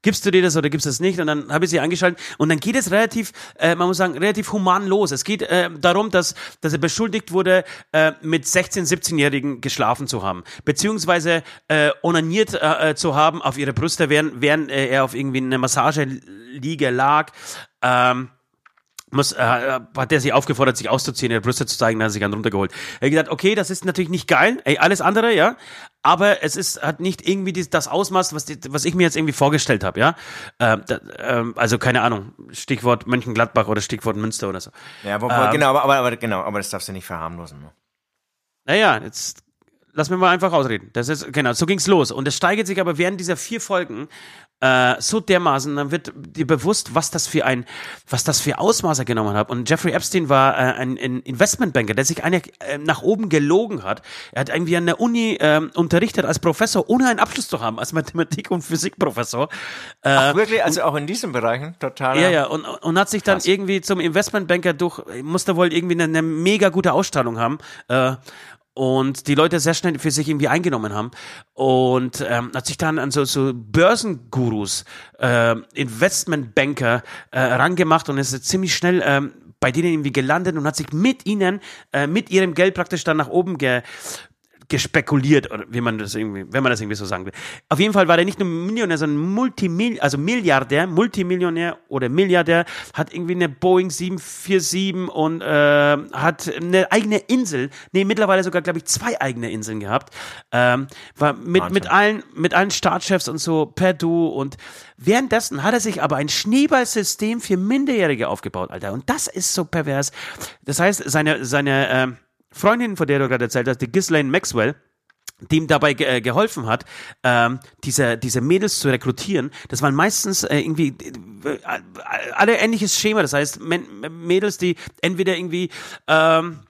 gibst du dir das oder gibst du das nicht? Und dann habe ich sie angeschaltet und dann geht es relativ, äh, man muss sagen, relativ human los. Es geht äh, darum, dass, dass er beschuldigt wurde, äh, mit 16-, 17-Jährigen geschlafen zu haben, beziehungsweise äh, onaniert äh, äh, zu haben auf ihre Brüste, während, während äh, er auf irgendwie einer Massageliege lag. Ähm, muss, äh, hat er sie aufgefordert, sich auszuziehen, ihre Brüste zu zeigen, dann hat er sich einen runtergeholt. Er hat gedacht, okay, das ist natürlich nicht geil, ey, alles andere, ja, aber es ist, hat nicht irgendwie dies, das Ausmaß, was, die, was ich mir jetzt irgendwie vorgestellt habe, ja. Ähm, da, ähm, also keine Ahnung, Stichwort Mönchengladbach oder Stichwort Münster oder so. Ja, wo, wo, Ähm. genau, aber, aber, aber genau, aber das darfst du nicht verharmlosen. Ne? Naja, jetzt lass mir mal einfach ausreden. Das ist, genau, so ging's los. Und es steigert sich aber während dieser vier Folgen äh, so dermaßen, dann wird dir bewusst, was das für ein, was das für Ausmaße genommen hat. Und Jeffrey Epstein war äh, ein, ein Investmentbanker, der sich eine, äh, nach oben gelogen hat. Er hat irgendwie an der Uni ähm, unterrichtet als Professor, ohne einen Abschluss zu haben, als Mathematik- und Physikprofessor. Äh, Ach, wirklich, also auch in diesen Bereichen total. ja, ja, und, und hat sich dann Krass. irgendwie zum Investmentbanker durch, musste wohl irgendwie eine, eine mega gute Ausstrahlung haben. Und die Leute sehr schnell für sich irgendwie eingenommen haben. Und ähm, hat sich dann an so, so Börsengurus, äh, Investmentbanker äh, rangemacht und ist ziemlich schnell ähm, bei denen irgendwie gelandet und hat sich mit ihnen, äh, mit ihrem Geld praktisch dann nach oben ge gespekuliert, oder wie man das irgendwie, wenn man das irgendwie so sagen will. Auf jeden Fall war der nicht nur Millionär, sondern Multimil also Milliardär, Multimillionär oder Milliardär, hat irgendwie eine Boeing 747 und äh, hat eine eigene Insel, nee, mittlerweile sogar, glaube ich, zwei eigene Inseln gehabt. Ähm, war mit, Wahnsinn. mit allen, mit allen Staatschefs und so per Du und währenddessen hat er sich aber ein Schneeballsystem für Minderjährige aufgebaut, Alter. Und das ist so pervers. Das heißt, seine, seine, ähm, Freundin, von der du gerade erzählt hast, die Ghislaine Maxwell, die ihm dabei ge äh, geholfen hat, ähm, diese, diese Mädels zu rekrutieren, das waren meistens äh, irgendwie äh, alle ähnliches Schema. Das heißt, Mädels, die entweder irgendwie ähm,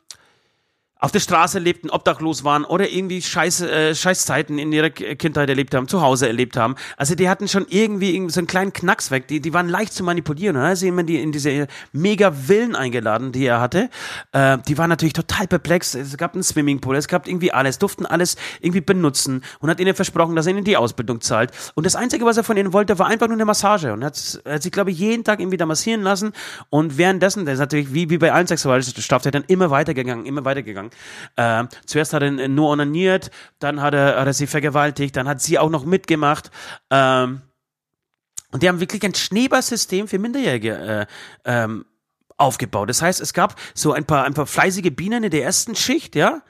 auf der Straße lebten, obdachlos waren oder irgendwie scheiß, äh, Scheißzeiten in ihrer Kindheit erlebt haben, zu Hause erlebt haben. Also die hatten schon irgendwie, so einen kleinen Knacks weg. Die, die waren leicht zu manipulieren. Und hat sie immer die in diese mega Villen eingeladen, die er hatte. Äh, die waren natürlich total perplex. Es gab einen Swimmingpool, es gab irgendwie alles, durften alles irgendwie benutzen und hat ihnen versprochen, dass er ihnen die Ausbildung zahlt. Und das Einzige, was er von ihnen wollte, war einfach nur eine Massage. Und hat, hat sich, glaube ich, jeden Tag irgendwie da massieren lassen. Und währenddessen, das ist natürlich wie, wie bei allen Sexualstraftätern, immer weitergegangen, immer weitergegangen. Ähm, zuerst hat er nur onaniert, dann hat er, hat er sie vergewaltigt, dann hat sie auch noch mitgemacht. Ähm, und die haben wirklich ein Schneeballsystem für Minderjährige äh, ähm, aufgebaut. Das heißt, es gab so ein paar, ein paar fleißige Bienen in der ersten Schicht, ja,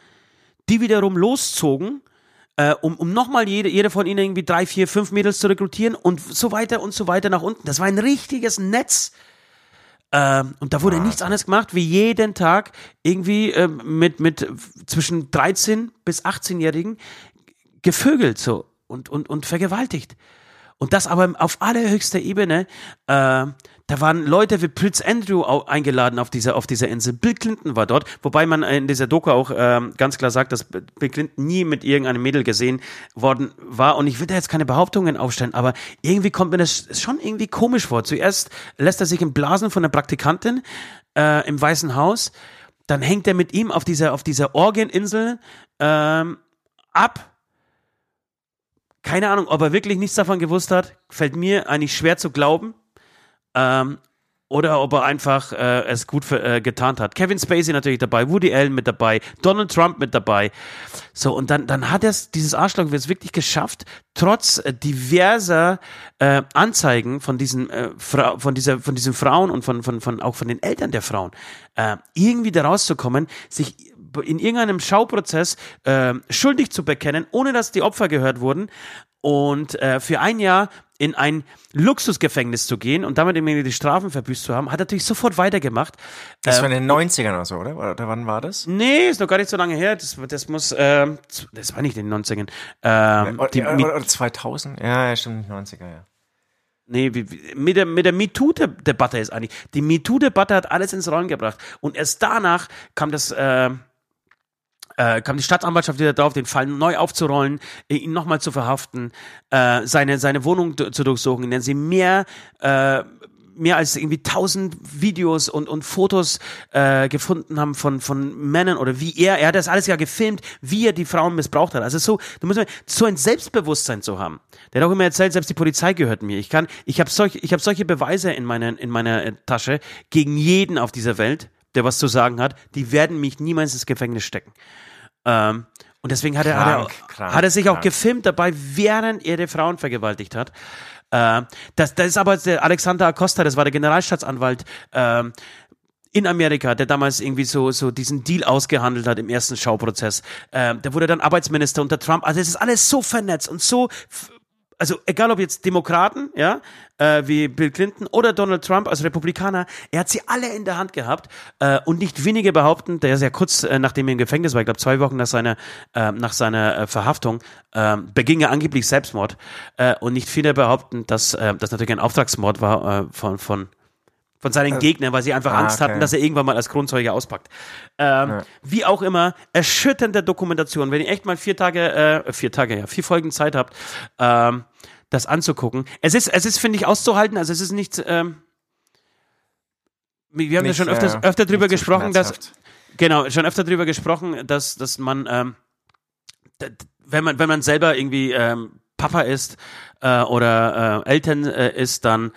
die wiederum loszogen, äh, um, um nochmal jede, jede von ihnen irgendwie drei, vier, fünf Mädels zu rekrutieren und so weiter und so weiter nach unten. Das war ein richtiges Netz. Ähm, und da wurde nichts anderes gemacht, wie jeden Tag irgendwie ähm, mit, mit zwischen 13 bis 18-Jährigen gevögelt so und, und, und vergewaltigt. Und das aber auf allerhöchster Ebene. Äh, da waren Leute wie Prince Andrew eingeladen auf dieser, auf dieser Insel. Bill Clinton war dort, wobei man in dieser Doku auch ähm, ganz klar sagt, dass Bill Clinton nie mit irgendeinem Mädel gesehen worden war. Und ich will da jetzt keine Behauptungen aufstellen, aber irgendwie kommt mir das schon irgendwie komisch vor. Zuerst lässt er sich im Blasen von einer Praktikantin äh, im Weißen Haus. Dann hängt er mit ihm auf dieser, auf dieser Orgeninsel ähm, ab keine Ahnung, ob er wirklich nichts davon gewusst hat, fällt mir eigentlich schwer zu glauben. Ähm, oder ob er einfach äh, es gut für, äh, getan hat. Kevin Spacey natürlich dabei, Woody Allen mit dabei, Donald Trump mit dabei. So, und dann, dann hat er dieses Arschloch es wirklich geschafft, trotz äh, diverser äh, Anzeigen von diesen, äh, von, dieser, von diesen Frauen und von, von, von, auch von den Eltern der Frauen, äh, irgendwie da rauszukommen, sich in irgendeinem Schauprozess äh, schuldig zu bekennen, ohne dass die Opfer gehört wurden und äh, für ein Jahr in ein Luxusgefängnis zu gehen und damit irgendwie die Strafen verbüßt zu haben, hat natürlich sofort weitergemacht. Das Ähm, war in den 90ern oder so, oder? Oder wann war das? Nee, ist noch gar nicht so lange her. Das, das muss, ähm, das war nicht in den 90ern. Ähm, Oder, die, oder, oder 2000? Ja, ja, stimmt, 90er, ja. nee, mit der, mit der MeToo-Debatte ist eigentlich. Die MeToo-Debatte hat alles ins Rollen gebracht. Und erst danach kam das, äh, äh, kam die Staatsanwaltschaft wieder drauf, den Fall neu aufzurollen, äh, ihn nochmal zu verhaften, äh, seine, seine Wohnung zu durchsuchen, der sie mehr, äh, mehr als irgendwie tausend Videos und, und Fotos äh, gefunden haben von, von Männern oder wie er, er hat das alles ja gefilmt, wie er die Frauen missbraucht hat. Also so, du musst mal, so ein Selbstbewusstsein zu haben. Der hat auch immer erzählt, selbst die Polizei gehört mir. Ich kann, ich habe solche, ich habe solche Beweise in meiner, in meiner äh, Tasche gegen jeden auf dieser Welt, der was zu sagen hat. Die werden mich niemals ins Gefängnis stecken. Ähm, und deswegen hat er, hat, er, krank, hat er sich auch krank. gefilmt dabei, während er die Frauen vergewaltigt hat. Äh, das, das ist aber der Alexander Acosta, das war der Generalstaatsanwalt ähm, in Amerika, der damals irgendwie so, so diesen Deal ausgehandelt hat im ersten Schauprozess. Ähm, der wurde dann Arbeitsminister unter Trump. Also es ist alles so vernetzt und so, also egal ob jetzt Demokraten, ja, äh, wie Bill Clinton oder Donald Trump als Republikaner, er hat sie alle in der Hand gehabt äh, und nicht wenige behaupten, der ist ja kurz äh, nachdem er im Gefängnis war, ich glaube zwei Wochen nach seiner äh, nach seiner äh, Verhaftung, äh, beging er angeblich Selbstmord äh, und nicht viele behaupten, dass äh, das natürlich ein Auftragsmord war äh, von von von seinen Gegnern, weil sie einfach ah, Angst hatten, okay. dass er irgendwann mal als Kronzeuge auspackt. Ähm, Wie auch immer, erschütternde Dokumentation. Wenn ihr echt mal vier Tage, äh, vier Tage, ja, vier Folgen Zeit habt, ähm, das anzugucken. Es ist, es ist, finde ich, auszuhalten. Also es ist nicht, ähm, wir haben ja schon öfters, äh, öfter drüber nicht zu gesprochen, dass, genau, schon öfter drüber gesprochen, dass, dass man, ähm, wenn man, wenn man selber irgendwie ähm, Papa ist äh, oder äh, Eltern äh, ist, dann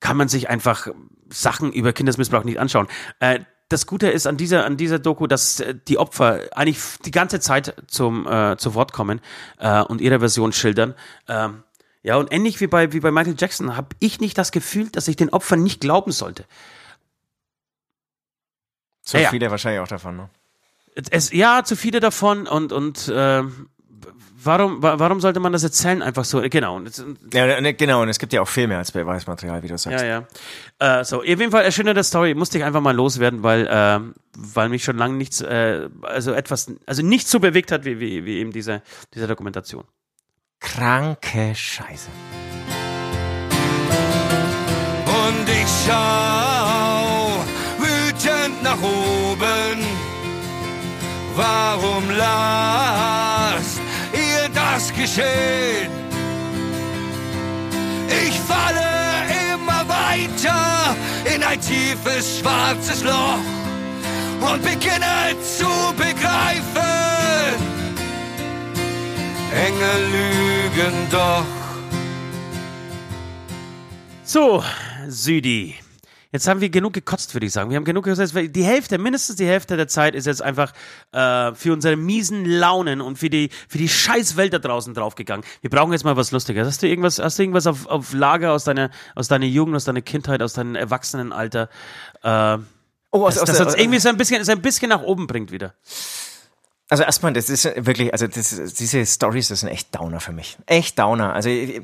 kann man sich einfach Sachen über Kindesmissbrauch nicht anschauen. Äh, das Gute ist an dieser, an dieser Doku, dass äh, die Opfer eigentlich die ganze Zeit zum, äh, zu Wort kommen äh, und ihre Version schildern. Ähm, ja, und ähnlich wie bei, wie bei Michael Jackson habe ich nicht das Gefühl, dass ich den Opfern nicht glauben sollte. So Ja, ja. viele wahrscheinlich auch davon, ne? Es, ja, zu viele davon und, und äh, warum, wa- warum sollte man das erzählen einfach so? Genau. Ja, ne, genau, und es gibt ja auch viel mehr als Beweismaterial, wie du sagst. Ja, ja. Äh, so, auf jeden Fall erschöpfende Story. Musste ich einfach mal loswerden, weil, äh, weil mich schon lange nichts, äh, also etwas, also nichts so bewegt hat wie, wie, wie eben diese, diese Dokumentation. Kranke Scheiße. Und ich schau wütend nach oben. Warum lasst das geschehen? Ich falle immer weiter in ein tiefes schwarzes Loch und beginne zu begreifen. Engel lügen doch. So, Südi. Jetzt haben wir genug gekotzt, würde ich sagen. Wir haben genug gekotzt. Die Hälfte, mindestens die Hälfte der Zeit ist jetzt einfach äh, für unsere miesen Launen und für die, für die scheiß Welt da draußen draufgegangen. Wir brauchen jetzt mal was Lustiges. Hast du irgendwas, hast du irgendwas auf, auf Lager aus deiner, aus deiner Jugend, aus deiner Kindheit, aus deinem Erwachsenenalter? Äh, Oh, aus, das, aus, das uns irgendwie so ein bisschen, so ein bisschen nach oben bringt wieder. also erstmal, das ist wirklich, also das, diese Stories, das sind echt Downer für mich. Echt Downer. Also ich-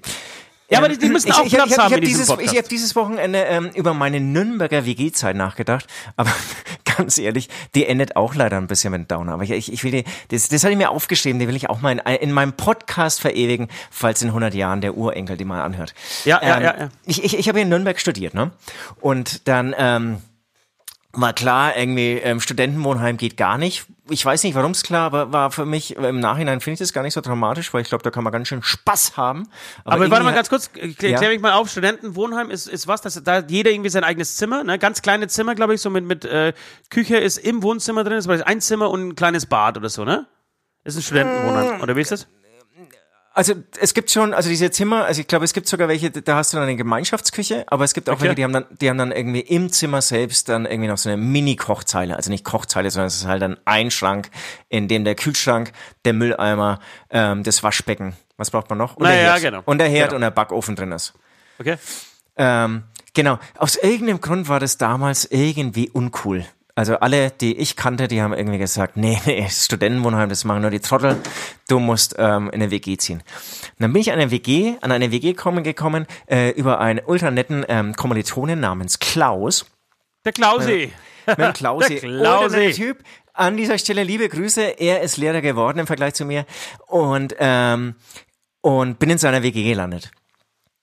Ja, aber die, die müssen ich, auch ich, Platz ich, ich, haben ich in habe diesem dieses, Podcast. ich hab dieses Wochenende ähm, über meine Nürnberger WG-Zeit nachgedacht, aber ganz ehrlich, die endet auch leider ein bisschen mit Downer. Aber ich, ich, will die, das, das hatte ich mir aufgeschrieben, die will ich auch mal in, in meinem Podcast verewigen, falls in 100 Jahren der Urenkel die mal anhört. Ja, ja, ähm, ja, ja. Ich, ich, ich habe in Nürnberg studiert, ne? Und dann ähm, war klar, irgendwie ähm, Studentenwohnheim geht gar nicht. Ich weiß nicht, warum es klar, aber war für mich im Nachhinein finde ich das gar nicht so dramatisch, weil ich glaube, da kann man ganz schön Spaß haben. Aber, warte irgendwie mal ganz kurz, klär, klär Ja. mich mal auf, Studentenwohnheim ist, ist was, dass da hat jeder irgendwie sein eigenes Zimmer, ne? Ganz kleine Zimmer, glaube ich, so mit, mit äh, Küche ist im Wohnzimmer drin, ist aber ein Zimmer und ein kleines Bad oder so, ne? Ist ein Äh, Studentenwohnheim, oder wie ist das? Also es gibt schon, also diese Zimmer, also ich glaube, es gibt sogar welche, da hast du dann eine Gemeinschaftsküche, aber es gibt auch Okay. welche, die haben dann, die haben dann irgendwie im Zimmer selbst dann irgendwie noch so eine Mini-Kochzeile, also nicht Kochzeile, sondern es ist halt dann ein Schrank, in dem der Kühlschrank, der Mülleimer, ähm, das Waschbecken, was braucht man noch? Und Na der ja, Herd. genau. Und der Herd Genau. und der Backofen drin ist. Okay. Ähm, genau. Aus irgendeinem Grund war das damals irgendwie uncool. Also alle, die ich kannte, die haben irgendwie gesagt, nee, nee, Studentenwohnheim, das machen nur die Trottel. Du musst ähm, in eine WG ziehen. Und dann bin ich an eine WG, an eine WG kommen, gekommen äh, über einen ultra netten ähm, Kommilitonen namens Klaus. Der Klausi. Mit dem Klausi. Der Klausi. Netter Typ. An dieser Stelle liebe Grüße. Er ist Lehrer geworden im Vergleich zu mir und ähm, und bin in seiner WG gelandet.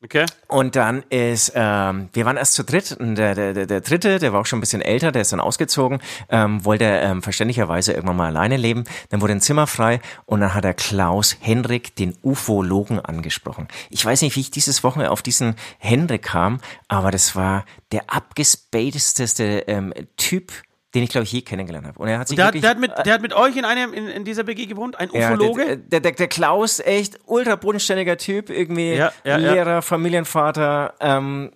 Okay. Und dann ist, ähm, wir waren erst zu dritt und der, der, der, der dritte, der war auch schon ein bisschen älter, der ist dann ausgezogen, ähm, wollte ähm, verständlicherweise irgendwann mal alleine leben. Dann wurde ein Zimmer frei und dann hat er Klaus Henrik, den Ufologen, angesprochen. Ich weiß nicht, wie ich dieses Wochenende auf diesen Henrik kam, aber das war der abgespacedeste ähm, Typ, den ich, glaube ich, je kennengelernt habe. Und er hat sich Der, hat- wirklich, der, hat mit, der hat mit euch in, einem, in, in dieser WG gewohnt? Ein ja, Ufologe? der, der, der Klaus, echt ultra bodenständiger Typ, irgendwie ja, ja. Lehrer, Familienvater. Ähm,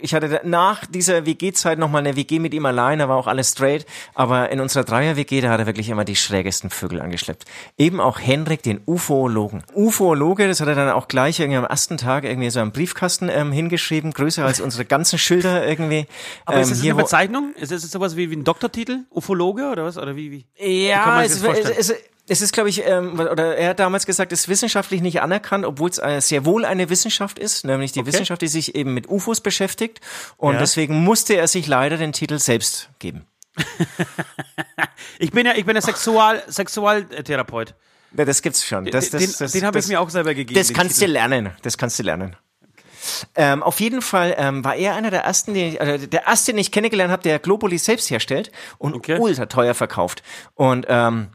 ich hatte nach dieser WG-Zeit nochmal eine WG mit ihm allein, da war auch alles straight, aber in unserer Dreier-WG, da hat er wirklich immer die schrägesten Vögel angeschleppt. Eben auch Henrik, den Ufologen. Ufologe, das hat er dann auch gleich irgendwie am ersten Tag irgendwie so am Briefkasten ähm, hingeschrieben, größer als unsere ganzen Schilder irgendwie. Aber ist Ähm, das hier, eine Bezeichnung? Ist das sowas wie, wie ein Doktortitel? Ufologe oder was? Oder wie? wie? Wie Ja, sich es, vorstellen? es, es, es ist, glaube ich, ähm, oder er hat damals gesagt, es ist wissenschaftlich nicht anerkannt, obwohl es äh, sehr wohl eine Wissenschaft ist, nämlich die Wissenschaft, die sich eben mit UFOs beschäftigt. Und Ja. deswegen musste er sich leider den Titel selbst geben. Ich bin ja, ich bin ja Sexual, Sexualtherapeut. Ja, das gibt's schon. Das, das, den das, den habe ich mir auch selber gegeben. Das kannst du lernen. Das kannst du lernen. Ähm, auf jeden Fall ähm, war er einer der ersten, den ich, also der erste, den ich kennengelernt habe, der Globuli selbst herstellt und Okay. ultra teuer verkauft. Und ähm,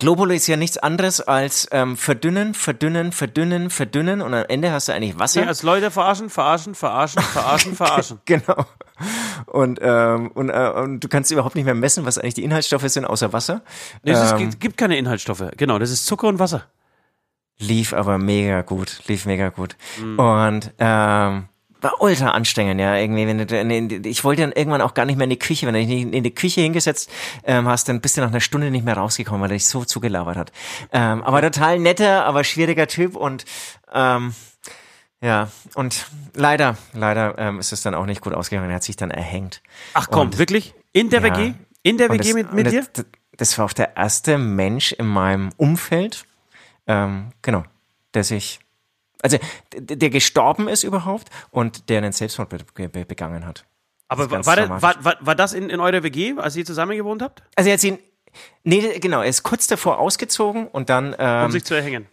Globuli ist ja nichts anderes als ähm, verdünnen, verdünnen, verdünnen, verdünnen und am Ende hast du eigentlich Wasser. Nee, als Leute verarschen, verarschen, verarschen, verarschen, verarschen. Genau. Und, ähm, und, äh, und du kannst überhaupt nicht mehr messen, was eigentlich die Inhaltsstoffe sind, außer Wasser. Nee, es Ähm, ist, gibt keine Inhaltsstoffe. Genau, das ist Zucker und Wasser. Lief aber mega gut, lief mega gut. Mhm. Und ähm, war ultra anstrengend, ja, irgendwie, wenn du, in ich wollte dann irgendwann auch gar nicht mehr in die Küche, wenn du dich nicht in die Küche hingesetzt ähm, hast, dann bist du nach einer Stunde nicht mehr rausgekommen, weil er dich so zugelabert hat. Ähm, aber total netter, aber schwieriger Typ und ähm, ja, und leider, leider ähm, ist es dann auch nicht gut ausgegangen. Er hat sich dann erhängt. Ach komm, Und- wirklich? In der Ja. WG? In der WG das- mit, mit und dir? Das, das war auch der erste Mensch in meinem Umfeld, ähm, genau, der sich, also der gestorben ist überhaupt und der einen Selbstmord be be begangen hat. Aber war, war, war, war das in, in eurer WG, als ihr zusammen gewohnt habt? Also er hat ihn, nee, genau, er ist kurz davor ausgezogen und dann, Um ähm, sich zu erhängen.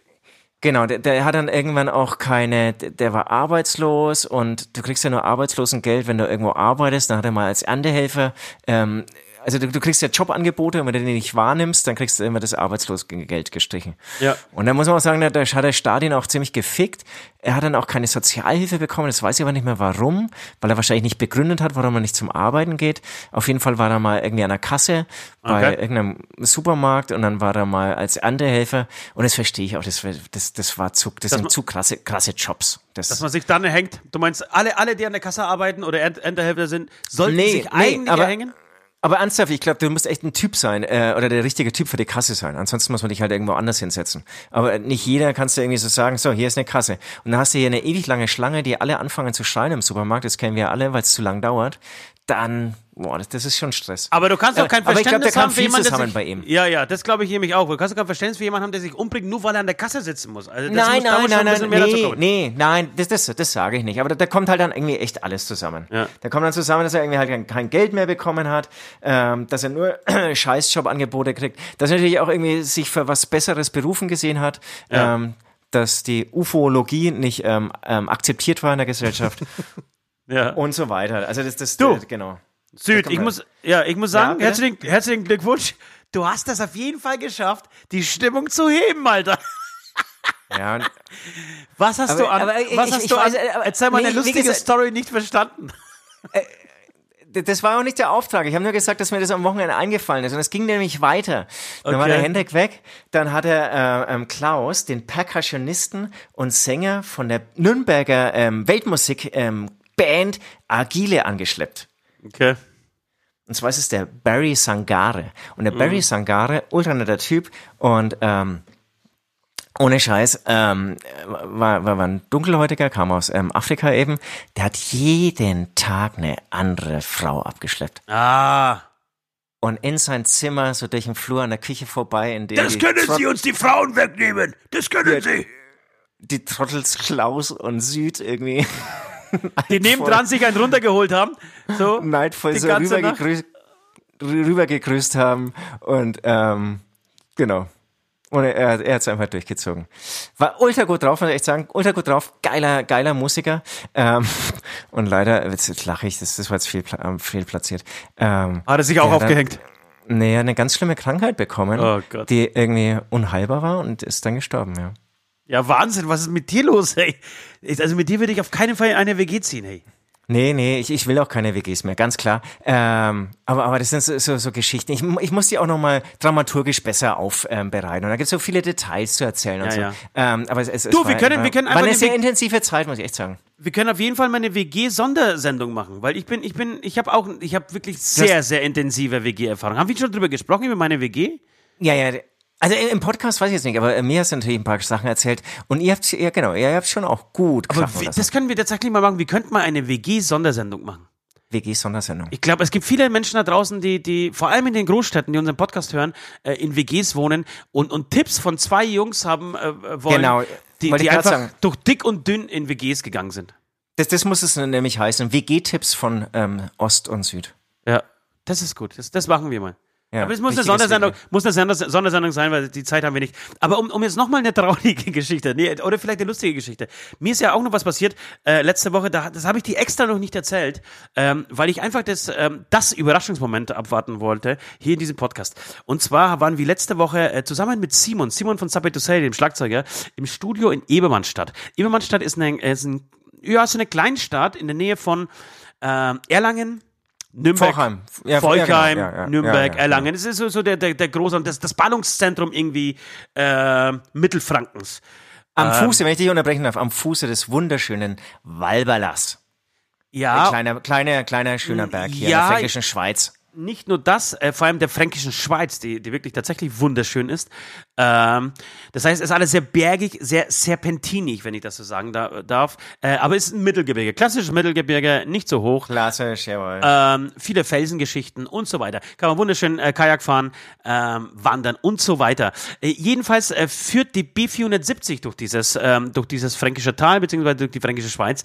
Genau, der, der hat dann irgendwann auch keine, der, der war arbeitslos und du kriegst ja nur Arbeitslosengeld, wenn du irgendwo arbeitest. Dann hat er mal als Erntehelfer, ähm, also du, du kriegst ja Jobangebote und wenn du die nicht wahrnimmst, dann kriegst du immer das Arbeitslosengeld gestrichen. Ja. Und da muss man auch sagen, da, da hat der Staat ihn auch ziemlich gefickt. Er hat dann auch keine Sozialhilfe bekommen, das weiß ich aber nicht mehr warum, weil er wahrscheinlich nicht begründet hat, warum er nicht zum Arbeiten geht. Auf jeden Fall war er mal irgendwie an der Kasse bei Okay. irgendeinem Supermarkt und dann war er mal als Erntehelfer und das verstehe ich auch, das, das, das war zu, das sind man- zu krasse, krasse Jobs. Das, Dass man sich dann erhängt. Du meinst, alle, alle, die an der Kasse arbeiten oder Ent- Erntehelfer sind, sollten Nee, sich nee, eigentlich aber- erhängen? Aber ernsthaft, ich glaube, du musst echt ein Typ sein äh, oder der richtige Typ für die Kasse sein. Ansonsten muss man dich halt irgendwo anders hinsetzen. Aber nicht jeder kannst du irgendwie so sagen, so, hier ist eine Kasse. Und dann hast du hier eine ewig lange Schlange, die alle anfangen zu schreien im Supermarkt. Das kennen wir alle, weil es zu lang dauert. Dann, boah, das, das ist schon Stress. Aber du kannst doch Äh, kein glaub, Verständnis der kam haben für viel jemanden, der zusammen sich, bei ihm. Ja, ja, das glaube ich nämlich auch. Du kannst doch kein Verständnis für jemanden haben, der sich umbringt, nur weil er an der Kasse sitzen muss. Also nein, muss, nein, muss nein, ein nein, nee, nee, nein, das, das, das sage ich nicht. Aber da, da kommt halt dann irgendwie echt alles zusammen. Ja. Da kommt dann zusammen, dass er irgendwie halt kein, kein Geld mehr bekommen hat, ähm, dass er nur Scheißjobangebote kriegt, dass er natürlich auch irgendwie sich für was Besseres berufen gesehen hat, Ja. ähm, dass die Ufologie nicht ähm, ähm, akzeptiert war in der Gesellschaft Ja. und so weiter. Also das, das, Du. äh, genau. Süd, ich muss, ja, ich muss sagen, Ja, herzlichen, herzlichen Glückwunsch. Du hast das auf jeden Fall geschafft, die Stimmung zu heben, Alter. Ja, Was hast Aber- du an, aber ich- was ich- hast ich du an, weiß, äh, aber- erzähl mal nee, eine lustige gesagt- Story nicht verstanden. D- Das war auch nicht der Auftrag. Ich habe nur gesagt, dass mir das am Wochenende eingefallen ist. Und es ging nämlich weiter. Dann war Okay. der Hendrik weg. Dann hat er äh, ähm, Klaus, den Percussionisten und Sänger von der Nürnberger ähm, Weltmusik ähm, Band Agile angeschleppt. Okay. Und zwar ist es der Barry Sangare. Und der Barry Sangare, ultra netter Typ und ähm, ohne Scheiß, ähm, war, war, war ein Dunkelhäutiger, kam aus ähm, Afrika eben. Der hat jeden Tag eine andere Frau abgeschleppt. Ah. und in sein Zimmer, so durch den Flur an der Küche vorbei, in dem Das können Trot Sie uns die Frauen wegnehmen. Das können Sie. die Trottels Klaus und Süd irgendwie Die nebendran sich einen runtergeholt haben. So, neidvoll so rübergegrüßt, rübergegrüßt haben und ähm, genau. Und er, er hat es einfach durchgezogen. War ultra gut drauf, muss ich echt sagen. Ultra gut drauf. Geiler, geiler Musiker. Ähm, und leider, jetzt, jetzt lache ich, das, das war jetzt viel, ähm, viel platziert. Ähm, Hat er sich auch hat aufgehängt. Dann, nee, eine ganz schlimme Krankheit bekommen, Oh Gott. die irgendwie unheilbar war und ist dann gestorben, ja. Ja, Wahnsinn, was ist mit dir los, ey? Also mit dir würde ich auf keinen Fall in eine WG ziehen, ey. Nee, nee, ich, ich will auch keine WGs mehr, ganz klar. Ähm, aber, aber das sind so, so, so Geschichten. Ich, ich muss die auch nochmal dramaturgisch besser aufbereiten. Ähm, und da gibt es so viele Details zu erzählen und Ja, so. ja. Ähm, aber es, es, Du, es wir können- war, wir können einfach eine eine sehr intensive Zeit, muss ich echt sagen. Wir können auf jeden Fall mal eine WG-Sondersendung machen, weil ich bin, ich bin, ich habe auch, ich habe wirklich sehr, sehr intensive WG-Erfahrung. Haben wir schon drüber gesprochen, über meine WG? Ja, ja. Also im Podcast weiß ich jetzt nicht, aber mir hast du natürlich ein paar Sachen erzählt. Und ihr habt, ja genau, ihr habt schon auch gut Aber wie, das können wir tatsächlich mal machen. Wir könnten mal eine WG-Sondersendung machen. WG-Sondersendung. Ich glaube, es gibt viele Menschen da draußen, die, die vor allem in den Großstädten, die unseren Podcast hören, äh, in WGs wohnen und, und Tipps von zwei Jungs haben äh, wollen, Genau, die, die einfach sagen. durch dick und dünn in WGs gegangen sind. Das, das muss es nämlich heißen. WG-Tipps von ähm, Ost und Süd. Ja, das ist gut. Das, das machen wir mal. Ja, Aber es muss eine, Sondersendung, Thema. muss eine Sonder- Sondersendung sein, weil die Zeit haben wir nicht. Aber um, um jetzt nochmal eine traurige Geschichte, nee, oder vielleicht eine lustige Geschichte. Mir ist ja auch noch was passiert äh, letzte Woche, da, das habe ich dir extra noch nicht erzählt, ähm, weil ich einfach das, ähm, das Überraschungsmoment abwarten wollte, hier in diesem Podcast. Und zwar waren wir letzte Woche äh, zusammen mit Simon, Simon von to Say, dem Schlagzeuger, im Studio in Ebermannstadt. Ebermannstadt ist, eine, ist ein, ja, so eine Kleinstadt in der Nähe von ähm, Erlangen, Nürnberg, Vorheim. Ja, Volkheim, ja, ja, Nürnberg, Erlangen. Das ist so, so der, der, der große, das, das Ballungszentrum irgendwie äh, Mittelfrankens. Am Ähm. Fuße, wenn ich dich unterbrechen darf, am Fuße des wunderschönen Walberlass. Ja, Ein kleiner, kleiner, kleiner, schöner Berg hier in der fränkischen Schweiz. Nicht nur das, äh, vor allem der fränkischen Schweiz, die, die wirklich tatsächlich wunderschön ist. Ähm, das heißt, es ist alles sehr bergig, sehr serpentinig, wenn ich das so sagen da, darf. Äh, aber es ist ein Mittelgebirge, klassisches Mittelgebirge, nicht so hoch. Klassisch, jawohl. ähm, viele Felsengeschichten und so weiter. Kann man wunderschön äh, Kajak fahren, ähm, wandern und so weiter. Äh, jedenfalls äh, führt die B470 durch dieses, ähm, durch dieses fränkische Tal, beziehungsweise durch die fränkische Schweiz.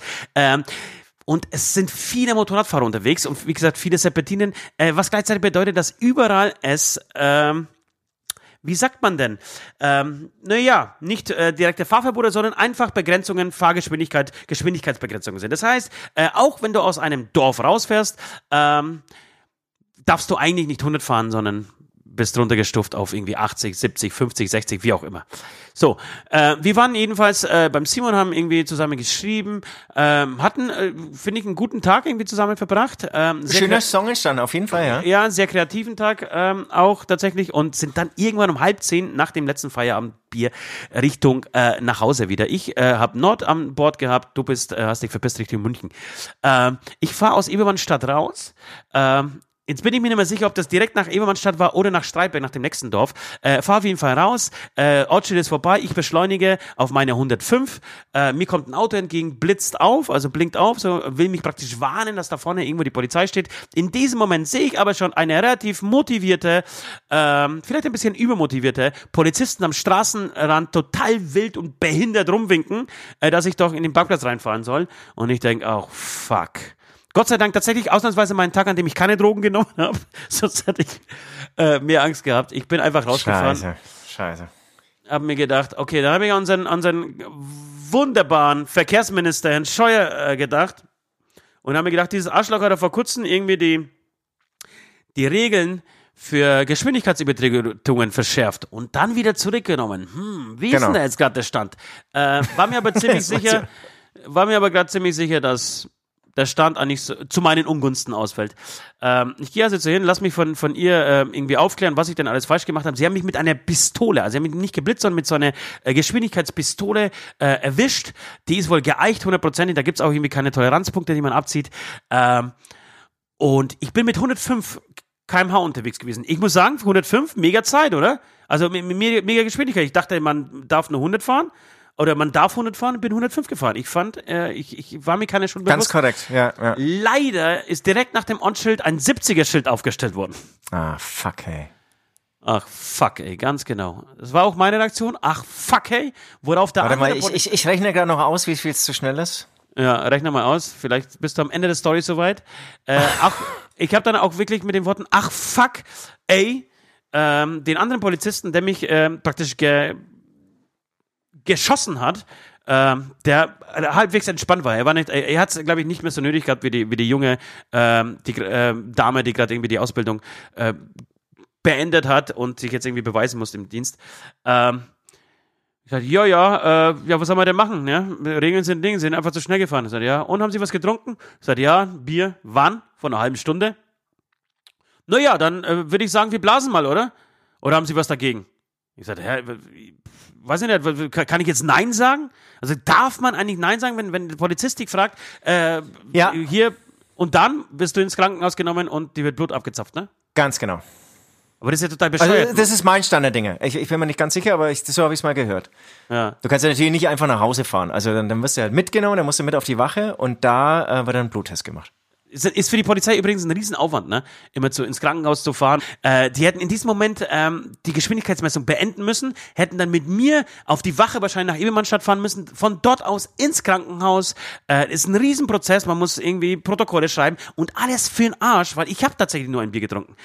Und es sind viele Motorradfahrer unterwegs und wie gesagt, viele Serpentinen, äh, was gleichzeitig bedeutet, dass überall es, ähm, wie sagt man denn? Ähm, naja, nicht äh, direkte Fahrverbote, sondern einfach Begrenzungen, Fahrgeschwindigkeit, Geschwindigkeitsbegrenzungen sind. Das heißt, äh, auch wenn du aus einem Dorf rausfährst, ähm, darfst du eigentlich nicht 100 fahren, sondern bist runtergestuft auf irgendwie 80, 70, 50, 60, wie auch immer. So, äh, wir waren jedenfalls äh, beim Simon, haben irgendwie zusammen geschrieben, ähm, hatten, äh, finde ich, einen guten Tag irgendwie zusammen verbracht. Ähm, Schöner Song entstanden, auf jeden Fall, ja. ja, sehr kreativen Tag ähm, auch tatsächlich und sind dann irgendwann um halb zehn nach dem letzten Feierabendbier Richtung äh, nach Hause wieder. Ich äh, habe Nord an Bord gehabt, du bist, äh, hast dich verpisst Richtung München. Ähm, ich fahre aus Ebermannstadt raus. Ähm, Jetzt bin ich mir nicht mehr sicher, ob das direkt nach Ebermannstadt war oder nach Streitberg, nach dem nächsten Dorf. Äh, fahr auf jeden Fall raus. Äh, Ortsschild ist vorbei. Ich beschleunige auf meine 105. Äh, mir kommt ein Auto entgegen, blitzt auf, also blinkt auf, so will mich praktisch warnen, dass da vorne irgendwo die Polizei steht. In diesem Moment sehe ich aber schon eine relativ motivierte, ähm, vielleicht ein bisschen übermotivierte Polizisten am Straßenrand total wild und behindert rumwinken, äh, dass ich doch in den Parkplatz reinfahren soll. Und ich denke auch, fuck. Gott sei Dank tatsächlich ausnahmsweise meinen Tag, an dem ich keine Drogen genommen habe. Sonst hätte ich äh, mehr Angst gehabt. Ich bin einfach rausgefahren, Scheiße, scheiße. habe mir gedacht, okay, dann habe ich an unseren, unseren wunderbaren Verkehrsminister Herrn Scheuer äh, gedacht und habe mir gedacht, dieses Arschloch hat er vor kurzem irgendwie die, die Regeln für Geschwindigkeitsübertretungen verschärft und dann wieder zurückgenommen. Hm, wie ist Genau. denn da jetzt gerade der Stand? Äh, war mir aber ziemlich sicher, war mir aber gerade ziemlich sicher, dass der Stand eigentlich so, zu meinen Ungunsten ausfällt. Ähm, ich gehe also so hin, lass mich von, von ihr ähm, irgendwie aufklären, was ich denn alles falsch gemacht habe. Sie haben mich mit einer Pistole, also sie haben mich nicht geblitzt, sondern mit so einer äh, Geschwindigkeitspistole äh, erwischt. Die ist wohl geeicht, hundertprozentig. Da gibt's auch irgendwie keine Toleranzpunkte, die man abzieht. Ähm, und ich bin mit 105 kmh unterwegs gewesen. Ich muss sagen, 105, mega Zeit, oder? Also me- mega Geschwindigkeit. Ich dachte, man darf nur 100 fahren. Oder man darf 100 fahren, bin 105 gefahren. Ich fand, äh, ich, ich war mir keine schon Ganz bewusst. korrekt, ja, ja. Leider ist direkt nach dem On-Schild ein 70er-Schild aufgestellt worden. Ah, fuck, hey. Ach, fuck, ey, ganz genau. Das war auch meine Reaktion. Ach, fuck, ey. Worauf der Warte mal, ich, ich, ich rechne gerade noch aus, wie viel es zu schnell ist. Ja, rechne mal aus. Vielleicht bist du am Ende der Story soweit. Äh, auch, ich habe dann auch wirklich mit den Worten, ach, fuck, ey, ähm, den anderen Polizisten, der mich ähm, praktisch ge geschossen hat, ähm, der halbwegs entspannt war. Er war nicht, er, hat es, glaube ich, nicht mehr so nötig gehabt wie die, wie die junge ähm, die, ähm, Dame, die gerade irgendwie die Ausbildung äh, beendet hat und sich jetzt irgendwie beweisen muss im Dienst. Ähm, ich sagte, ja, ja, äh, ja, was soll man denn machen? Ja? Regeln sind Dinge, sind einfach zu schnell gefahren. Ich sagte, ja, und haben Sie was getrunken? Ich sagte, ja, Bier, wann? Vor einer halben Stunde. Naja, dann äh, würde ich sagen, wir blasen mal, oder? Oder haben Sie was dagegen? Ich sagte, hä, weiß ich nicht, kann ich jetzt Nein sagen? Also darf man eigentlich Nein sagen, wenn, wenn der Polizist dich fragt, äh, Ja. hier, und dann wirst du ins Krankenhaus genommen und dir wird Blut abgezapft, ne? Ganz genau. Aber das ist ja total bescheuert. Also, das ist mein Stand der Dinge. Ich, ich bin mir nicht ganz sicher, aber ich, so habe ich es mal gehört. ja. Du kannst ja natürlich nicht einfach nach Hause fahren. Also dann, dann wirst du halt mitgenommen, dann musst du mit auf die Wache und da äh, wird dann ein Bluttest gemacht. Ist, für die Polizei übrigens ein Riesenaufwand, ne? Immer zu, ins Krankenhaus zu fahren. Äh, die hätten in diesem Moment ähm, die Geschwindigkeitsmessung beenden müssen, hätten dann mit mir auf die Wache wahrscheinlich nach Ebermannstadt fahren müssen, von dort aus ins Krankenhaus. Äh, ist ein Riesenprozess, man muss irgendwie Protokolle schreiben und alles für den Arsch, weil ich habe tatsächlich nur ein Bier getrunken.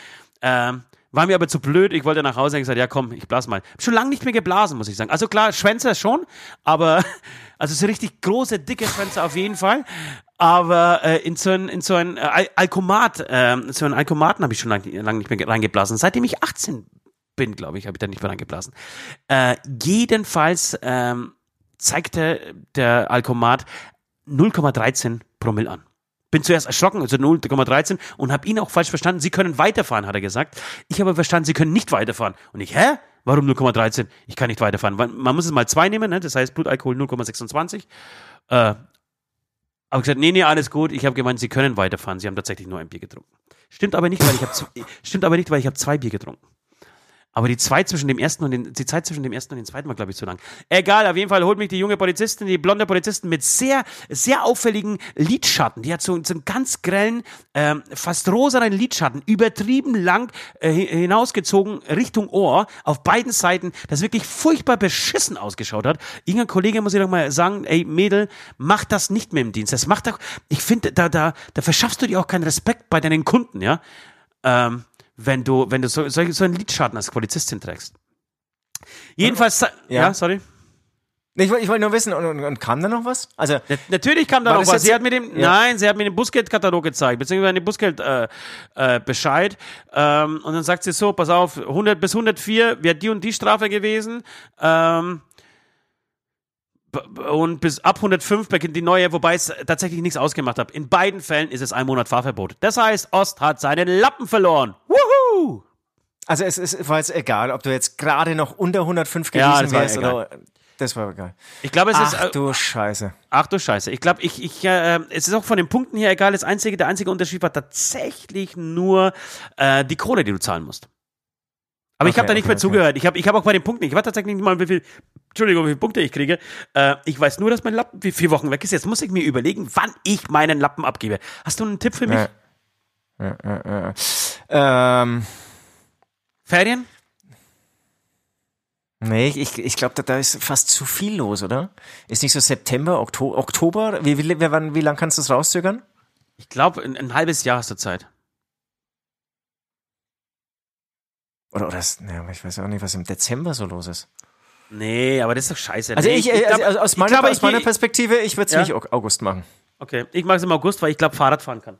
Ähm, war mir aber zu blöd, ich wollte nach Hause und gesagt, ja komm, ich blas mal. Schon lange nicht mehr geblasen, muss ich sagen. Also klar, Schwänze schon, aber also so richtig große, dicke Schwänze auf jeden Fall. Aber äh, in so ein, in so ein äh, Al Alkomat, äh, so einen Alkomaten habe ich schon lange lang nicht mehr reingeblasen. Seitdem ich 18 bin, glaube ich, habe ich da nicht mehr reingeblasen. Äh, jedenfalls ähm, zeigte der Alkomat 0,13 Promille an. Bin zuerst erschrocken, also 0,13 und habe ihn auch falsch verstanden. Sie können weiterfahren, hat er gesagt. Ich habe verstanden, Sie können nicht weiterfahren. Und ich, hä? Warum 0,13? Ich kann nicht weiterfahren. Man muss es mal zwei nehmen, ne? das heißt Blutalkohol 0,26. Äh, aber gesagt, nee, nee, alles gut. Ich habe gemeint, Sie können weiterfahren. Sie haben tatsächlich nur ein Bier getrunken. Stimmt aber nicht, weil ich habe stimmt aber nicht, weil ich habe zwei Bier getrunken. Aber die Zeit zwischen dem ersten und den, die Zeit zwischen dem ersten und dem zweiten war, glaube ich, zu lang. Egal, auf jeden Fall holt mich die junge Polizistin, die blonde Polizistin mit sehr, sehr auffälligen Lidschatten. Die hat so, so einen ganz grellen, ähm, fast rosanen Lidschatten, übertrieben lang äh, hi- hinausgezogen Richtung Ohr, auf beiden Seiten, das wirklich furchtbar beschissen ausgeschaut hat. Irgendein Kollege muss ich doch mal sagen, ey Mädel, mach das nicht mehr im Dienst. Das macht doch, ich finde, da, da, da verschaffst du dir auch keinen Respekt bei deinen Kunden, ja. Ähm, wenn du, wenn du so, so, so einen Lidschatten als Polizistin trägst. Jedenfalls, ja, Ja. sorry. Ich, wollte- ich wollte nur wissen, und, und, und kam da noch was? Also, Na- Natürlich kam da noch was. Sie hat mir den, Ja. nein, sie hat mir den Bußgeldkatalog gezeigt, beziehungsweise den Bußgeldbescheid. Äh, äh, Bescheid. ähm, und dann sagt sie so, pass auf, 100 bis 104 wäre die und die Strafe gewesen. Ähm, und bis ab 105 beginnt die neue, wobei es tatsächlich nichts ausgemacht hat. In beiden Fällen ist es ein Monat Fahrverbot. Das heißt, Ost hat seinen Lappen verloren. Also es, es war jetzt egal, ob du jetzt gerade noch unter 105 Ja, gewesen das war wärst oder. Das war egal. Ich glaube, es ist. Ach äh, du Scheiße. Ach du Scheiße. Ich glaube, ich, ich, äh, es ist auch von den Punkten her egal. Das einzige, der einzige Unterschied war tatsächlich nur äh, die Kohle, die du zahlen musst. Aber ich Okay, habe da nicht okay, mehr okay. zugehört. Ich habe ich hab auch bei den Punkten, ich weiß tatsächlich nicht mal, wie viel, Entschuldigung, wie viele Punkte ich kriege. Äh, ich weiß nur, dass mein Lappen wie vier Wochen weg ist. Jetzt muss ich mir überlegen, wann ich meinen Lappen abgebe. Hast du einen Tipp für mich? Ja. Ähm, Ferien? nee, ich, ich, ich glaube, da, da ist fast zu viel los, oder? Ist nicht so September, Oktober? Oktober? Wie, wie, wann- wie lang kannst du es rauszögern? Ich glaube, ein, ein halbes Jahr hast du Zeit. Oder, oder ist, naja, ich weiß auch nicht, was im Dezember so los ist. Nee, aber das ist doch scheiße. Also nee, ich, äh, glaub- also aus ich meiner, glaube, aus ich meiner Perspektive, ich würde es Ja? nicht Au- August machen. Okay, ich mache es im August, weil ich glaube, Fahrrad fahren kann.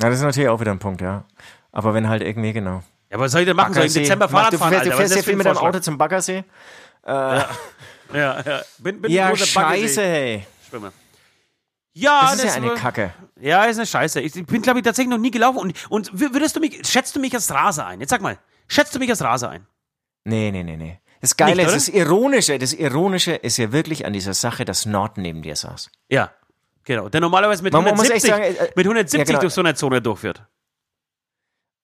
Ja, das ist natürlich auch wieder ein Punkt, ja. Aber wenn halt irgendwie, genau. Ja, was soll ich denn machen? Soll ich im Baggersee. Dezember Fahrrad du fahren? fährst, Alter? du Was ist fährst ja das viel mit deinem? Auto zum Baggersee. Ja, ja. Bin, bin ein Ja, scheiße, Baggersee- hey. Schwimmer. Ja, Das ist ja eine Kacke. Ja, ist eine Scheiße. Ich bin, glaube ich, tatsächlich noch nie gelaufen. Und, und wür- würdest du mich, schätzt du mich als Raser ein? Jetzt sag mal, schätzt du mich als Raser ein? Nee, nee, nee, nee. Das Geile Nicht, das Ironische, das Ironische ist ja wirklich an dieser Sache, dass Nord neben dir saß. Ja, genau. Der normalerweise mit Man- man muss 170, echt sagen, äh, mit 170 ja, genau. durch so eine Zone durchführt.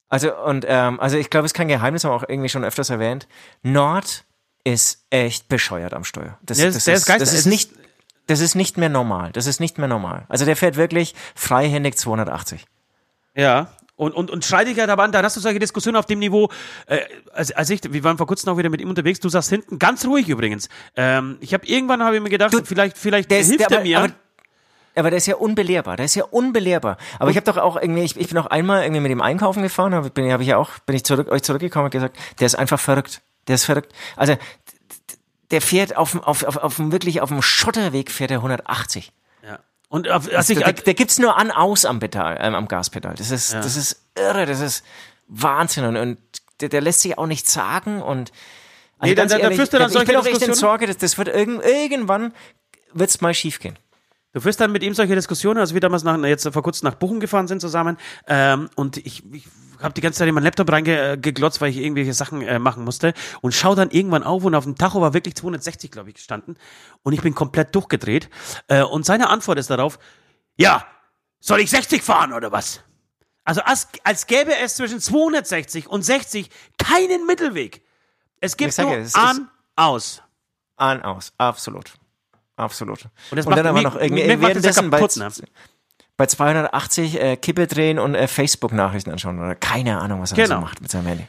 Also, und, ähm, also ich glaube, es ist kein Geheimnis, haben wir auch irgendwie schon öfters erwähnt. Nord ist echt bescheuert am Steuer. Das, ist- das, der ist ist, das ist nicht, das ist nicht mehr normal. Das ist nicht mehr normal. Also der fährt wirklich freihändig 280. Ja. Und, und, und schrei dich halt aber an, dann hast du solche Diskussionen auf dem Niveau, äh, als, als ich, wir waren vor kurzem auch wieder mit ihm unterwegs, du saßt hinten, ganz ruhig übrigens. Ähm, ich habe irgendwann habe ich mir gedacht, vielleicht, vielleicht Der ist- hilft der- er mir. aber- Aber der ist ja unbelehrbar, der ist ja unbelehrbar. Aber ich habe doch auch irgendwie, ich, ich bin auch einmal irgendwie mit dem einkaufen gefahren, hab, bin, hab ich ja auch, bin ich zurück, euch zurückgekommen und gesagt, der ist einfach verrückt. Der ist verrückt. Also der fährt auf, dem- auf, auf, auf wirklich auf dem Schotterweg fährt er 180. ja. Und auf, als ich, da, da gibt's nur an aus am Pedal, ähm, am Gaspedal. Das ist, das ist irre, das ist Wahnsinn und, und der, der lässt sich auch nichts sagen und also Nee, da- da- da führst du dann ich bin solche auch echt in? Sorge, dass das wird irgend, irgendwann wird's mal schiefgehen. Du führst dann mit ihm solche Diskussionen, als wir damals nach, jetzt vor kurzem nach Bochum gefahren sind zusammen. Ähm, und ich, ich habe die ganze Zeit in meinen Laptop reingeglotzt, weil ich irgendwelche Sachen äh, machen musste. Und schau dann irgendwann auf und auf dem Tacho war wirklich 260, glaube ich, gestanden. Und ich bin komplett durchgedreht. Äh, und seine Antwort ist darauf, ja, soll ich 60 fahren oder was? Also als, als gäbe es zwischen 260 und 60 keinen Mittelweg. Es gibt Ich sag nur es an, aus. An, aus, absolut. Absolut. Und das und dann aber noch irgendwie währenddessen bei, kaputt, ne? bei 280 äh, Kippe drehen und äh, Facebook-Nachrichten anschauen oder keine Ahnung, was er Genau. so macht mit seinem Handy.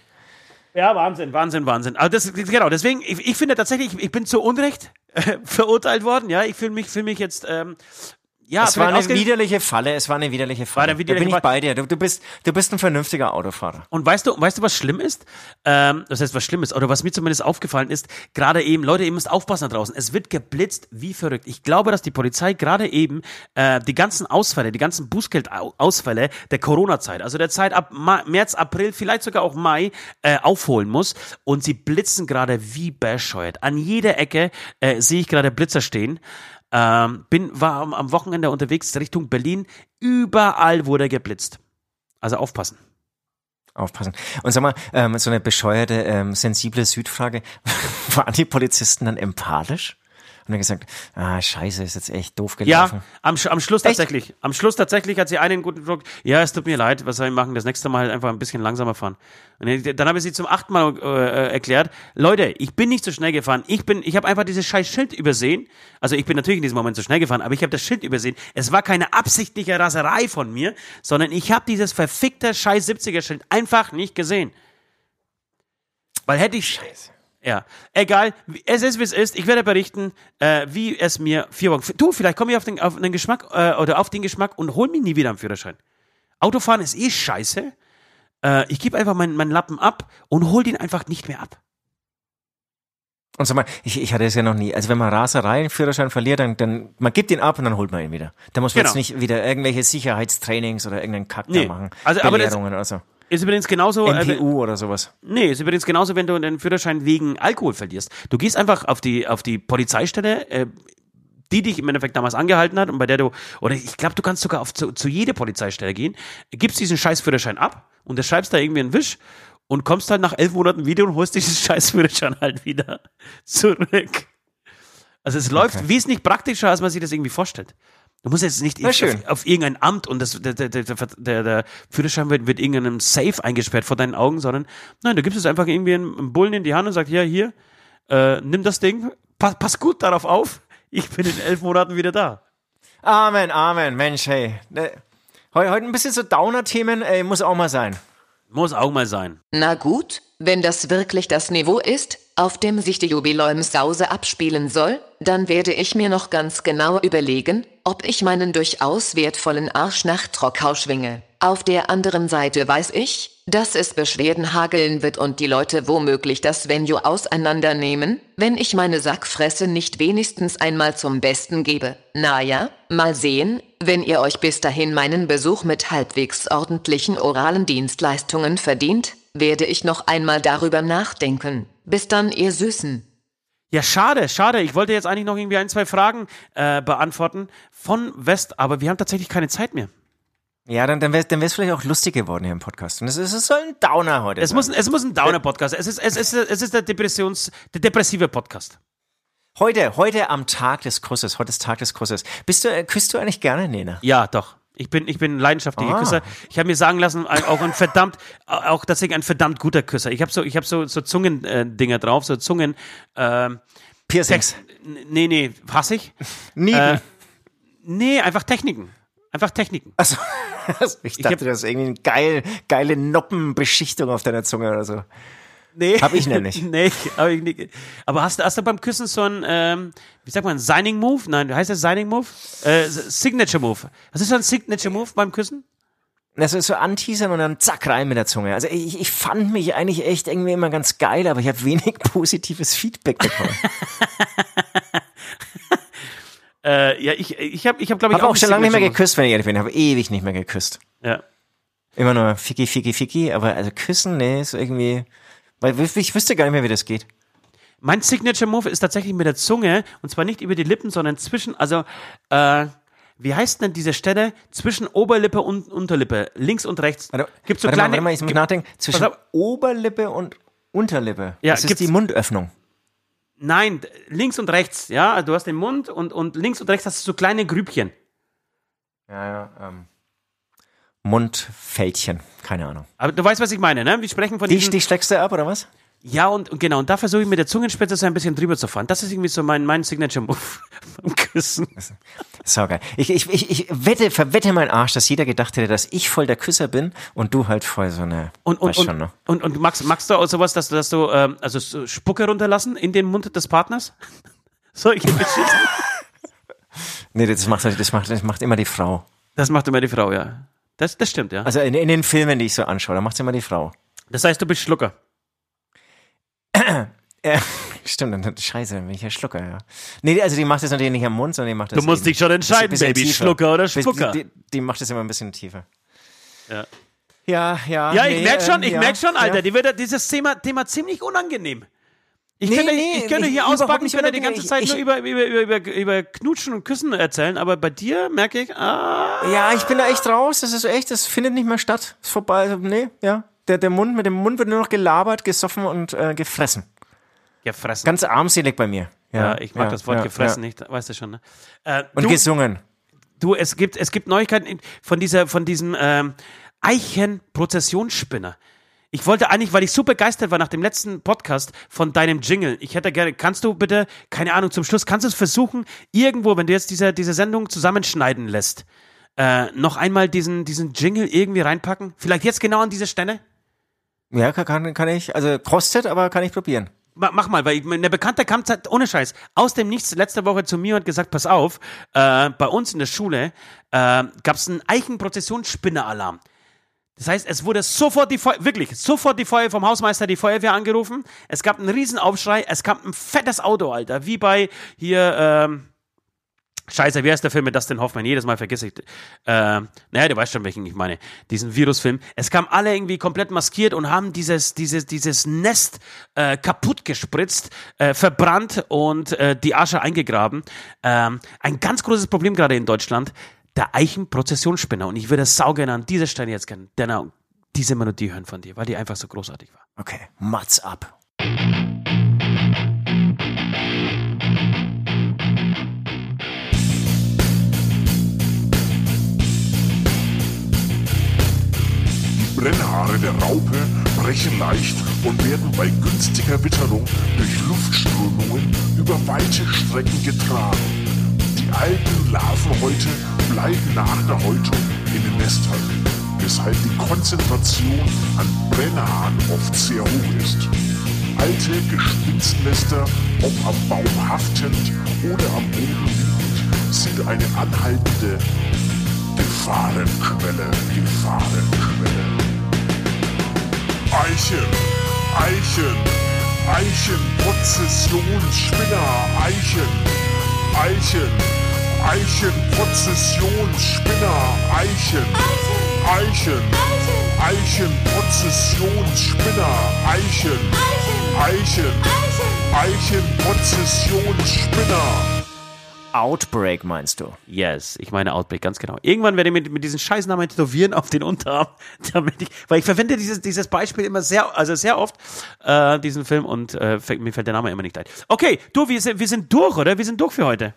Ja, Wahnsinn, Wahnsinn, Wahnsinn. Aber das, genau, deswegen, ich, ich finde tatsächlich, ich, ich bin zu Unrecht äh, verurteilt worden. Ja, ich fühle mich, fühl mich jetzt, ähm, ja, Es war eine widerliche Falle, es war eine widerliche Falle. eine widerliche da bin ich bei dir. Du, du, bist, du bist ein vernünftiger Autofahrer. Und weißt du, weißt du, was schlimm ist? Ähm, das heißt, was schlimm ist, oder was mir zumindest aufgefallen ist, gerade eben, Leute, ihr müsst aufpassen da draußen. Es wird geblitzt wie verrückt. Ich glaube, dass die Polizei gerade eben äh, die ganzen Ausfälle, die ganzen Bußgeldausfälle der Corona-Zeit, also der Zeit ab Ma März, April, vielleicht sogar auch Mai, äh, aufholen muss. Und sie blitzen gerade wie bescheuert. An jeder Ecke äh, sehe ich gerade Blitzer stehen. Ähm, bin, war am, am Wochenende unterwegs Richtung Berlin. Überall wurde geblitzt. Also aufpassen. Aufpassen. Und sag mal, ähm, so eine bescheuerte, ähm, sensible Südfrage. Waren die Polizisten dann empathisch? Und dann gesagt, ah, scheiße, ist jetzt echt doof gelaufen. Ja, am, am Schluss Echt? tatsächlich. Am Schluss tatsächlich hat sie einen guten Druck. Ja, es tut mir leid, was soll ich machen? Das nächste Mal halt einfach ein bisschen langsamer fahren. Und dann habe ich sie zum achten Mal äh, äh, erklärt, Leute, ich bin nicht so schnell gefahren. Ich bin, ich habe einfach dieses scheiß Schild übersehen. Also ich bin natürlich in diesem Moment so schnell gefahren, aber ich habe das Schild übersehen. Es war keine absichtliche Raserei von mir, sondern ich habe dieses verfickte scheiß 70er Schild einfach nicht gesehen. Weil hätte ich ja, egal. Es ist, wie es ist. Ich werde berichten, äh, wie es mir vier Wochen. Du, vielleicht komme ich auf den, auf den Geschmack äh, oder auf den Geschmack und hol mich nie wieder am Führerschein. Autofahren ist eh scheiße. Äh, ich gebe einfach meinen, meinen Lappen ab und hol den einfach nicht mehr ab. Und sag mal, ich, ich hatte es ja noch nie. Also wenn man Raserei einen Führerschein verliert, dann, dann man gibt ihn ab und dann holt man ihn wieder. Da muss man Genau. jetzt nicht wieder irgendwelche Sicherheitstrainings oder irgendeinen Kack Nee. da machen. Also, aber das- Belehrungen oder so. Ist übrigens genauso. Äh, NPU oder sowas. Nee, ist übrigens genauso, wenn du den Führerschein wegen Alkohol verlierst. Du gehst einfach auf die, auf die Polizeistelle, äh, die dich im Endeffekt damals angehalten hat und bei der du, oder ich glaube, du kannst sogar auf, zu, zu jeder Polizeistelle gehen, gibst diesen scheiß Führerschein ab und schreibst da irgendwie einen Wisch und kommst halt nach elf Monaten wieder und holst diesen scheiß Führerschein halt wieder zurück. Also es läuft wesentlich praktischer, als man sich das irgendwie vorstellt. Du musst jetzt nicht auf, auf irgendein Amt und das, der, der, der, der, der Führerschein wird, wird irgendeinem Safe eingesperrt vor deinen Augen, sondern nein, du gibst es einfach irgendwie einem, Bullen in die Hand und sagst, ja, hier, äh, nimm das Ding, pass, pass gut darauf auf, ich bin in elf Monaten wieder da. Amen, Amen, Mensch, hey. Ne, Heute, heute ein bisschen so Downer-Themen, ey, muss auch mal sein. Muss auch mal sein. Na gut, wenn das wirklich das Niveau ist, auf dem sich die Jubiläumsause abspielen soll, dann werde ich mir noch ganz genau überlegen, ob ich meinen durchaus wertvollen Arsch nach Trockau schwinge. Auf der anderen Seite weiß ich, dass es Beschwerden hageln wird und die Leute womöglich das Venue auseinandernehmen, wenn ich meine Sackfresse nicht wenigstens einmal zum Besten gebe. Naja, mal sehen, wenn ihr euch bis dahin meinen Besuch mit halbwegs ordentlichen oralen Dienstleistungen verdient, werde ich noch einmal darüber nachdenken. Bis dann, ihr Süßen. Ja, schade, schade. Ich wollte jetzt eigentlich noch irgendwie ein, zwei Fragen äh, beantworten von West, aber wir haben tatsächlich keine Zeit mehr. Ja, dann, dann wäre es dann wär's vielleicht auch lustig geworden hier im Podcast. Und es, ist- es soll ein Downer heute Es sein. muss, es muss ein Downer-Podcast. Es ist, es ist, es ist der Depressions, der depressive Podcast. Heute, heute am Tag des Kusses, heute ist Tag des Kusses. Bist du, äh, küsst du eigentlich gerne, Nena? Ja, doch. Ich bin, ich bin ein leidenschaftlicher Ah. Küsser. Ich habe mir sagen lassen, auch ein verdammt, auch tatsächlich ein verdammt guter Küsser. Ich habe so, ich habe so, so Zungendinger äh, drauf, so Zungen. ähm, Piercings. Nee, nee, hasse ich. Nieten. Äh, nee, einfach Techniken. Einfach Techniken. Achso. Ich dachte, hab- das ist irgendwie eine geil, geile Noppenbeschichtung auf deiner Zunge oder so. Nee. Hab ich nämlich. nee, hab ich nicht. Aber hast, du- hast du beim Küssen so ein, ähm, wie sagt man, Signing Move? Nein, heißt das Signing Move? Äh, Signature Move. Was ist so ein Signature Move beim Küssen? Das ist so anteasern und dann zack rein mit der Zunge. Also ich, ich fand mich eigentlich echt irgendwie immer ganz geil, aber ich habe wenig positives Feedback bekommen. Äh, ja, ich, ich habe, ich hab, glaube ich, habe auch schon lange nicht mehr geküsst, wenn ich ehrlich bin. Habe ewig nicht mehr geküsst. Ja. Immer nur Ficky, Ficky, Ficky, aber also küssen, nee, ist irgendwie, weil ich wüsste gar nicht mehr, wie das geht. Mein Signature Move ist tatsächlich mit der Zunge und zwar nicht über die Lippen, sondern zwischen, also, äh, wie heißt denn diese Stelle zwischen Oberlippe und Unterlippe, links und rechts? Warte, Gibt's so warte kleine, mal, warte mal, ich muss nachdenken. Zwischen. Oberlippe und Unterlippe. Ja, das ist die Mundöffnung. Nein, links und rechts, ja, also du hast den Mund und, und links und rechts hast du so kleine Grübchen. Ja, ja, ähm. Mundfältchen, keine Ahnung. Aber du weißt, was ich meine, ne? Wir sprechen von Die, diesen, die steckst du ab, oder was? ja und, und genau, und da versuche ich mit der Zungenspitze so ein bisschen drüber zu fahren. Das ist irgendwie so mein, mein Signature Move beim Küssen. So geil. Ich, ich, ich, ich wette, verwette meinen Arsch, dass jeder gedacht hätte, dass ich voll der Küsser bin und du halt voll so eine. Und, und, und, schon, ne? und, und magst, magst du auch sowas, dass du, dass du ähm, also so Spucke runterlassen in den Mund des Partners? Solche Geschichten. Nee, das macht, das macht, das macht immer die Frau. Das macht immer die Frau, ja. Das, das stimmt, ja. Also in, in den Filmen, die ich so anschaue, da macht immer die Frau. Das heißt, du bist Schlucker. Äh, stimmt, dann, scheiße, dann bin ich ja Schlucker, ja. Nee, also die macht das natürlich nicht am Mund, sondern die macht das Du musst eben dich schon entscheiden, Baby, tiefer. Schlucker oder Spucker. Die, die macht das immer ein bisschen tiefer. Ja. Ja, ja. Ja, ich nee, merk schon, ähm, ich ja, merk schon, Alter. Ja. Die wird dieses Thema, Thema ziemlich unangenehm. Ich Nee, könnte, nee, ich könnte hier auspacken, ich könnte die ganze Zeit Ich- nur über, über, über, über, über Knutschen und Küssen erzählen, aber bei dir merke ich, ah, Ja, ich bin da echt raus. Das ist echt, das findet nicht mehr statt. Ist vorbei. Also, nee, ja. Der, der Mund, mit dem Mund wird nur noch gelabert, gesoffen und äh, gefressen. gefressen. Ganz armselig bei mir. Ja, ja, ich mag ja, das Wort ja, gefressen nicht, weißt du schon, ne? Äh, Und du, gesungen. du, es gibt, es gibt Neuigkeiten von dieser, von diesem ähm, Eichen-Prozessionsspinner. Ich wollte eigentlich, weil ich so begeistert war nach dem letzten Podcast von deinem Jingle. Ich hätte gerne, kannst du bitte, keine Ahnung, zum Schluss, kannst du es versuchen, irgendwo, wenn du jetzt diese, diese Sendung zusammenschneiden lässt, äh, noch einmal diesen, diesen Jingle irgendwie reinpacken? Vielleicht jetzt genau an diese Stelle? Ja, kann- kann, ich. Also kostet, aber kann ich probieren. Ma- Mach mal, weil ich, eine Bekannte kam ohne Scheiß aus dem Nichts letzte Woche zu mir und gesagt, pass auf, äh, bei uns in der Schule äh, gab es einen Eichenprozessionsspinneralarm. Das heißt, es wurde sofort die Feuer, wirklich, sofort die Feuer vom Hausmeister, die Feuerwehr angerufen. Es gab einen Riesenaufschrei, es gab ein fettes Auto, Alter, wie bei hier, ähm, Scheiße, wie heißt der Film mit Dustin Hoffman? Jedes Mal vergesse ich. Äh, naja, du weißt schon, welchen ich meine. Diesen Virusfilm. Es kamen alle irgendwie komplett maskiert und haben dieses, dieses, dieses Nest äh, kaputt gespritzt, äh, verbrannt und äh, die Asche eingegraben. Ähm, ein ganz großes Problem gerade in Deutschland. Der Eichenprozessionsspinner. Und ich würde saugern an dieser Stelle jetzt gerne genau diese Melodie hören von dir, weil die einfach so großartig war. Okay, Mats ab. Die Brennhaare der Raupe brechen leicht und werden bei günstiger Witterung durch Luftströmungen über weite Strecken getragen. Die alten Larvenhäute bleiben nach der Häutung in den Nestern, weshalb die Konzentration an Brennhaaren oft sehr hoch ist. Alte Gespinstnester, ob am Baum haftend oder am Boden liegend, sind eine anhaltende Gefahrenquelle, Gefahrenquelle. Eichen, Eichen, Eichen, Prozessionsspinner, Eichen, Eichen, Eichen, Prozessionsspinner, Eichen, Eichen, Eichen, Prozessionsspinner, Eichen, Eichen, Eichen, Prozessionsspinner. Outbreak meinst du? Yes, ich meine Outbreak, ganz genau. Irgendwann werde ich mit, mit diesen Scheißnamen tätowieren auf den Unterarm, damit ich, weil ich verwende dieses, dieses Beispiel immer sehr, also sehr oft, äh, diesen Film und äh, mir fällt der Name immer nicht ein. Okay, du, wir sind, wir sind durch, oder? Wir sind durch für heute.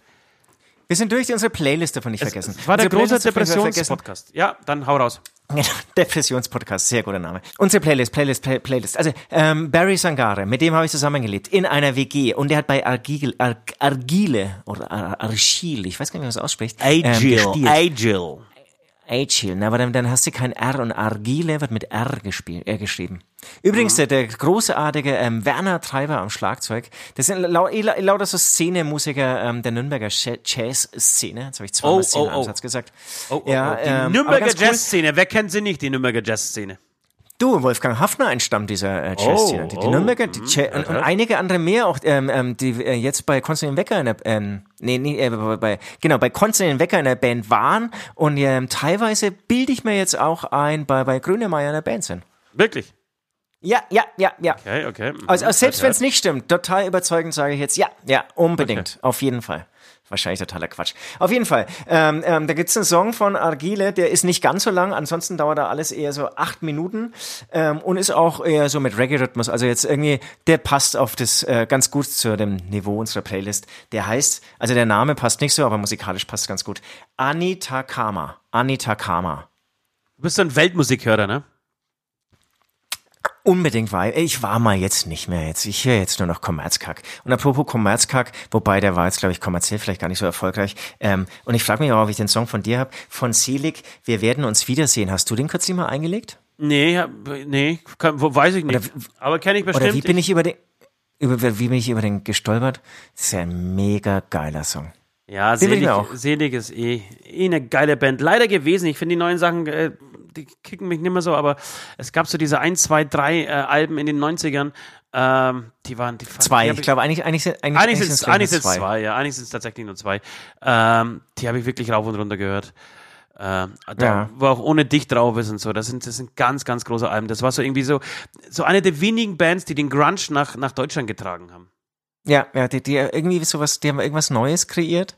Wir sind durch unsere Playlist davon nicht vergessen. Das war der Unsere große. Depressionspodcast. Ja, dann hau raus. Depressionspodcast, sehr guter Name. Unsere Playlist, Playlist, Play, Playlist. Also ähm, Barry Sangare, mit dem habe ich zusammengelebt in einer WG und der hat bei Argile, Ar Argile oder Ar Argile, ich weiß gar nicht, wie man das ausspricht, ähm, gespielt. Agil. Agile, aber dann, dann hast du kein R und Argile wird mit R gespielt, äh, geschrieben. Übrigens, der, der großartige ähm, Werner Treiber am Schlagzeug, das sind lau lau lauter so Szene-Musiker ähm, der Nürnberger Jazz-Szene. Jetzt habe ich zweimal Oh, Szene oh, am oh. Satz gesagt. Oh, oh, Ja, oh. Die ähm, Nürnberger ganz cool. Jazzszene. Wer kennt sie nicht, die Nürnberger Jazzszene? Du, Wolfgang Hafner entstammt dieser äh, Jazz-Szene. Oh, die, die oh, Nürnberger die mhm, Jazz- und, und einige andere mehr, auch ähm, ähm, die äh, jetzt bei Konstantin Wecker in der ähm, nee, nee, äh, bei, genau, bei Konstantin Wecker in der Band waren und ähm, teilweise bilde ich mir jetzt auch ein, bei, bei Grünemeyer in der Band sind. Wirklich? Ja, ja, ja, ja. Okay, okay. mhm. Also, also selbst wenn es nicht stimmt, total überzeugend sage ich jetzt, ja, ja, unbedingt, auf jeden Fall. Wahrscheinlich totaler Quatsch. Auf jeden Fall. Ähm, ähm, da gibt's einen Song von Argile, der ist nicht ganz so lang, ansonsten dauert da alles eher so acht Minuten ähm, und ist auch eher so mit Reggae-Rhythmus. Also jetzt irgendwie, der passt auf das äh, ganz gut zu dem Niveau unserer Playlist. Der heißt, also der Name passt nicht so, aber musikalisch passt ganz gut. Anita Kama. Anita Kama. Du bist so ein Weltmusikhörer, ne? Unbedingt war ich war mal jetzt nicht mehr jetzt. Ich höre jetzt nur noch Kommerzkack. Und apropos Kommerzkack, wobei der war jetzt glaube ich kommerziell vielleicht gar nicht so erfolgreich. Ähm, und ich frage mich auch, ob ich den Song von dir habe von Selig. Wir werden uns wiedersehen. Hast du den kürzlich mal eingelegt? Nee, nee, kann, weiß ich nicht. Oder Aber kenne ich bestimmt. Oder wie bin ich über den über wie bin ich über den gestolpert? Das ist ja ein mega geiler Song. Ja, selig, selig ist eh, eh eine geile Band. Leider gewesen. Ich finde die neuen Sachen, äh, die kicken mich nicht mehr so, aber es gab so diese 1, 2, 3 äh, Alben in den 90ern. Ähm, die waren die Zwei. Die Ich glaube eigentlich eigentlich sind Eigentlich sind es sind's eigentlich nur sind's zwei, ja. Eigentlich sind es tatsächlich nur zwei. Ähm, die habe ich wirklich rauf und runter gehört. Ähm, da, Ja. Wo auch ohne dich drauf ist und so. Das sind, das sind ganz, ganz große Alben. Das war so irgendwie so, so eine der wenigen Bands, die den Grunge nach, nach Deutschland getragen haben. Ja, ja, die, die irgendwie sowas, die haben irgendwas Neues kreiert.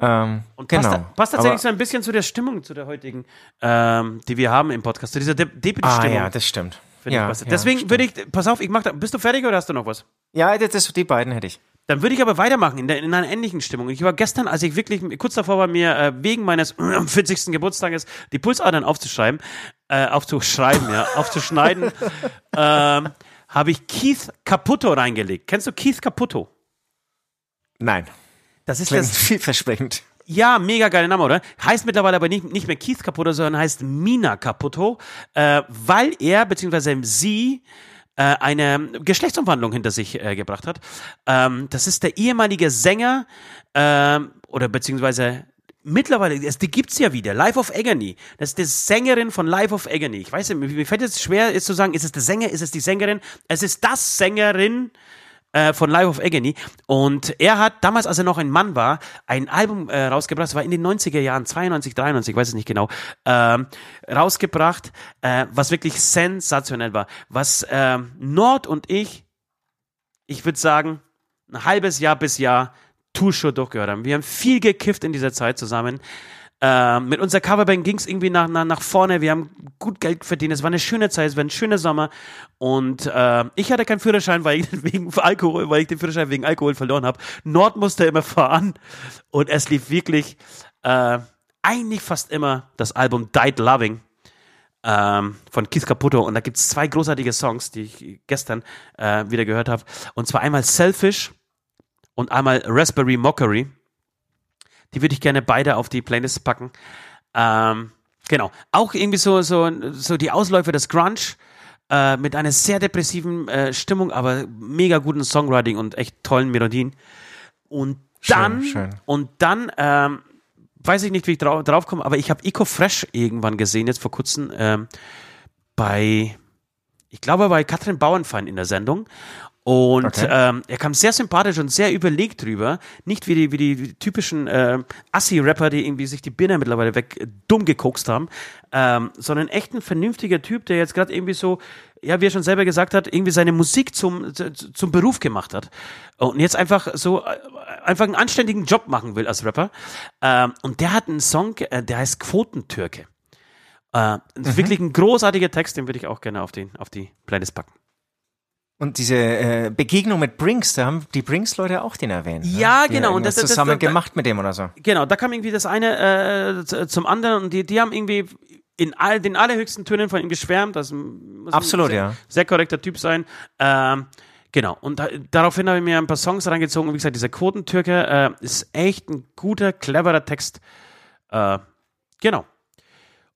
Ähm, Und genau. passt, passt tatsächlich Aber- so ein bisschen zu der Stimmung, zu der heutigen, ähm, die wir haben im Podcast, zu dieser De Ah Deputy-Stimmung. ja, das stimmt. Ja, ja, Deswegen würde ich, pass auf, ich mach da, bist du fertig oder hast du noch was? Ja, das, das, die beiden hätte ich. Dann würde ich aber weitermachen in, der, in einer ähnlichen Stimmung. Ich war gestern, als ich wirklich kurz davor war, mir äh, wegen meines 40. Geburtstages die Pulsadern aufzuschreiben, äh, aufzuschreiben, ja, aufzuschneiden, ähm, habe ich Keith Caputo reingelegt. Kennst du Keith Caputo? Nein. Das ist Klingt das vielversprechend. Ja, mega geiler Name, oder? Heißt mittlerweile aber nicht, nicht mehr Keith Caputo, sondern heißt Mina Caputo, äh, weil er bzw. sie äh, eine Geschlechtsumwandlung hinter sich äh, gebracht hat. Ähm, das ist der ehemalige Sänger ähm, oder beziehungsweise mittlerweile, es, die gibt's ja wieder, Life of Agony. Das ist die Sängerin von Life of Agony. Ich weiß nicht, mir fällt es schwer, ist zu sagen, ist es der Sänger, ist es die Sängerin? Es ist das Sängerin äh, von Life of Agony. Und er hat damals, als er noch ein Mann war, ein Album äh, rausgebracht, das war in den 90er Jahren, 92, 93, ich weiß es nicht genau, ähm, rausgebracht, äh, was wirklich sensationell war. Was ähm, Nord und ich, ich würde sagen, ein halbes Jahr bis Jahr Tour durchgehört haben. Wir haben viel gekifft in dieser Zeit zusammen. Ähm, mit unserer Coverband ging es irgendwie nach, nach, nach vorne. Wir haben gut Geld verdient. Es war eine schöne Zeit, es war ein schöner Sommer. Und äh, ich hatte keinen Führerschein, weil ich wegen Alkohol, weil ich den Führerschein wegen Alkohol verloren habe. Nord musste immer fahren. Und es lief wirklich äh, eigentlich fast immer das Album Died Loving ähm, von Keith Caputo. Und da gibt es zwei großartige Songs, die ich gestern äh, wieder gehört habe. Und zwar einmal Selfish und einmal Raspberry Mockery. Die würde ich gerne beide auf die Playlist packen. Ähm, genau. Auch irgendwie so, so, so die Ausläufe des Grunge äh, mit einer sehr depressiven äh, Stimmung, aber mega guten Songwriting und echt tollen Melodien. Und dann, schön. und dann, ähm, weiß ich nicht, wie ich drau drauf komme, aber ich habe Eco Fresh irgendwann gesehen, jetzt vor kurzem, ähm, bei, ich glaube, bei Katrin Bauernfein in der Sendung. Und Okay. ähm, er kam sehr sympathisch und sehr überlegt drüber. Nicht wie die, wie die, wie die typischen äh, Assi-Rapper, die irgendwie sich die Birne mittlerweile weg äh, dumm gekokst haben, ähm, sondern echt ein vernünftiger Typ, der jetzt gerade irgendwie so, ja, wie er schon selber gesagt hat, irgendwie seine Musik zum, zu- zum Beruf gemacht hat. Und jetzt einfach so, äh, einfach einen anständigen Job machen will als Rapper. Ähm, und der hat einen Song, äh, der heißt Quotentürke. Äh, Mhm. Wirklich ein großartiger Text, den würde ich auch gerne auf, den, auf die Playlist packen. Und diese äh, Begegnung mit Brinks, da haben die Brinks-Leute auch den erwähnt. ne? Ja, Die genau, und das- das- zusammen das- gemacht mit dem oder so. Genau, da kam irgendwie das eine äh, zum anderen und die, die haben irgendwie in all, den allerhöchsten Tönen von ihm geschwärmt. Das muss Absolut, ein sehr, ja. Sehr korrekter Typ sein. Ähm, genau, und da, daraufhin habe ich mir ein paar Songs reingezogen. Und wie gesagt, dieser Quotentürke äh, ist echt ein guter, cleverer Text. Äh, genau.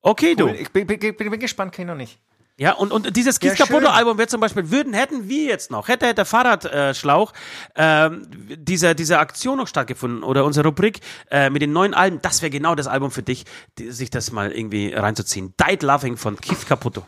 Okay, du. Cool. Ich bin, bin, bin, bin gespannt, kenne ich noch nicht. Ja, und, und dieses Ja, Kies Caputo schön. Album wäre zum Beispiel, würden, hätten wir jetzt noch, hätte der Fahrradschlauch ähm, dieser, diese Aktion noch stattgefunden oder unsere Rubrik äh, mit den neuen Alben, das wäre genau das Album für dich, die, sich das mal irgendwie reinzuziehen. Died Loving von Keith Caputo.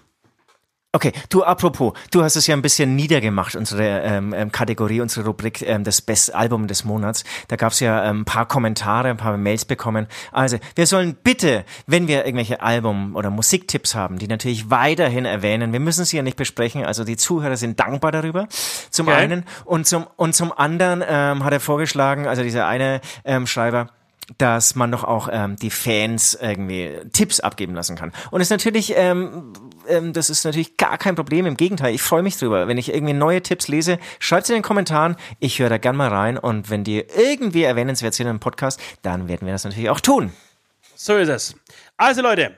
Okay, du apropos, du hast es ja ein bisschen niedergemacht, unsere ähm, ähm, Kategorie, unsere Rubrik, ähm, das Best Album des Monats. Da gab es ja ähm, ein paar Kommentare, ein paar Mails bekommen. Also, wir sollen bitte, wenn wir irgendwelche Album- oder Musiktipps haben, die natürlich weiterhin erwähnen, wir müssen sie ja nicht besprechen, also die Zuhörer sind dankbar darüber, zum Okay. einen. Und zum, und zum anderen ähm, hat er vorgeschlagen, also dieser eine ähm, Schreiber, dass man doch auch ähm, die Fans irgendwie Tipps abgeben lassen kann. Und ist natürlich, ähm, ähm, das ist natürlich gar kein Problem. Im Gegenteil, ich freue mich drüber. Wenn ich irgendwie neue Tipps lese, schreibt in den Kommentaren. Ich höre da gern mal rein. Und wenn die irgendwie erwähnenswert sind im Podcast, dann werden wir das natürlich auch tun. So ist es. Also Leute,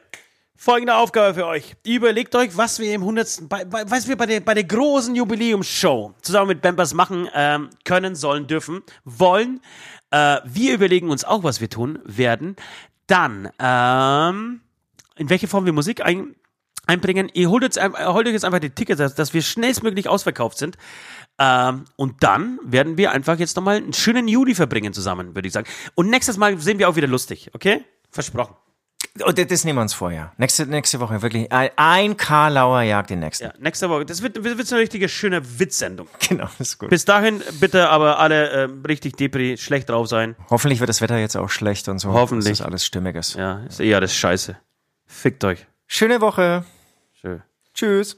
folgende Aufgabe für euch. Überlegt euch, was wir im 100. Bei, bei, was wir bei der, bei der großen Jubiläumsshow zusammen mit Bambers machen ähm, können, sollen, dürfen, wollen. Äh, wir überlegen uns auch, was wir tun werden. Dann, ähm, in welche Form wir Musik ein, einbringen. Ihr holt, jetzt, holt euch jetzt einfach die Tickets, dass, wir schnellstmöglich ausverkauft sind. Ähm, und dann werden wir einfach jetzt nochmal einen schönen Juli verbringen zusammen, würde ich sagen. Und nächstes Mal sind wir auch wieder lustig, okay? Versprochen. Und das- nehmen wir uns vor, ja. Nächste, nächste Woche wirklich ein, Karlauer jagt den nächsten. Ja, nächste Woche. Das wird, wird, eine richtige schöne Witzsendung. Genau, das ist gut. Bis dahin bitte aber alle äh, richtig depri, schlecht drauf sein. Hoffentlich wird das Wetter jetzt auch schlecht und so. Hoffentlich. Dass das alles stimmig ist. Ja, ist eh alles scheiße. Fickt euch. Schöne Woche. Schön. Tschüss.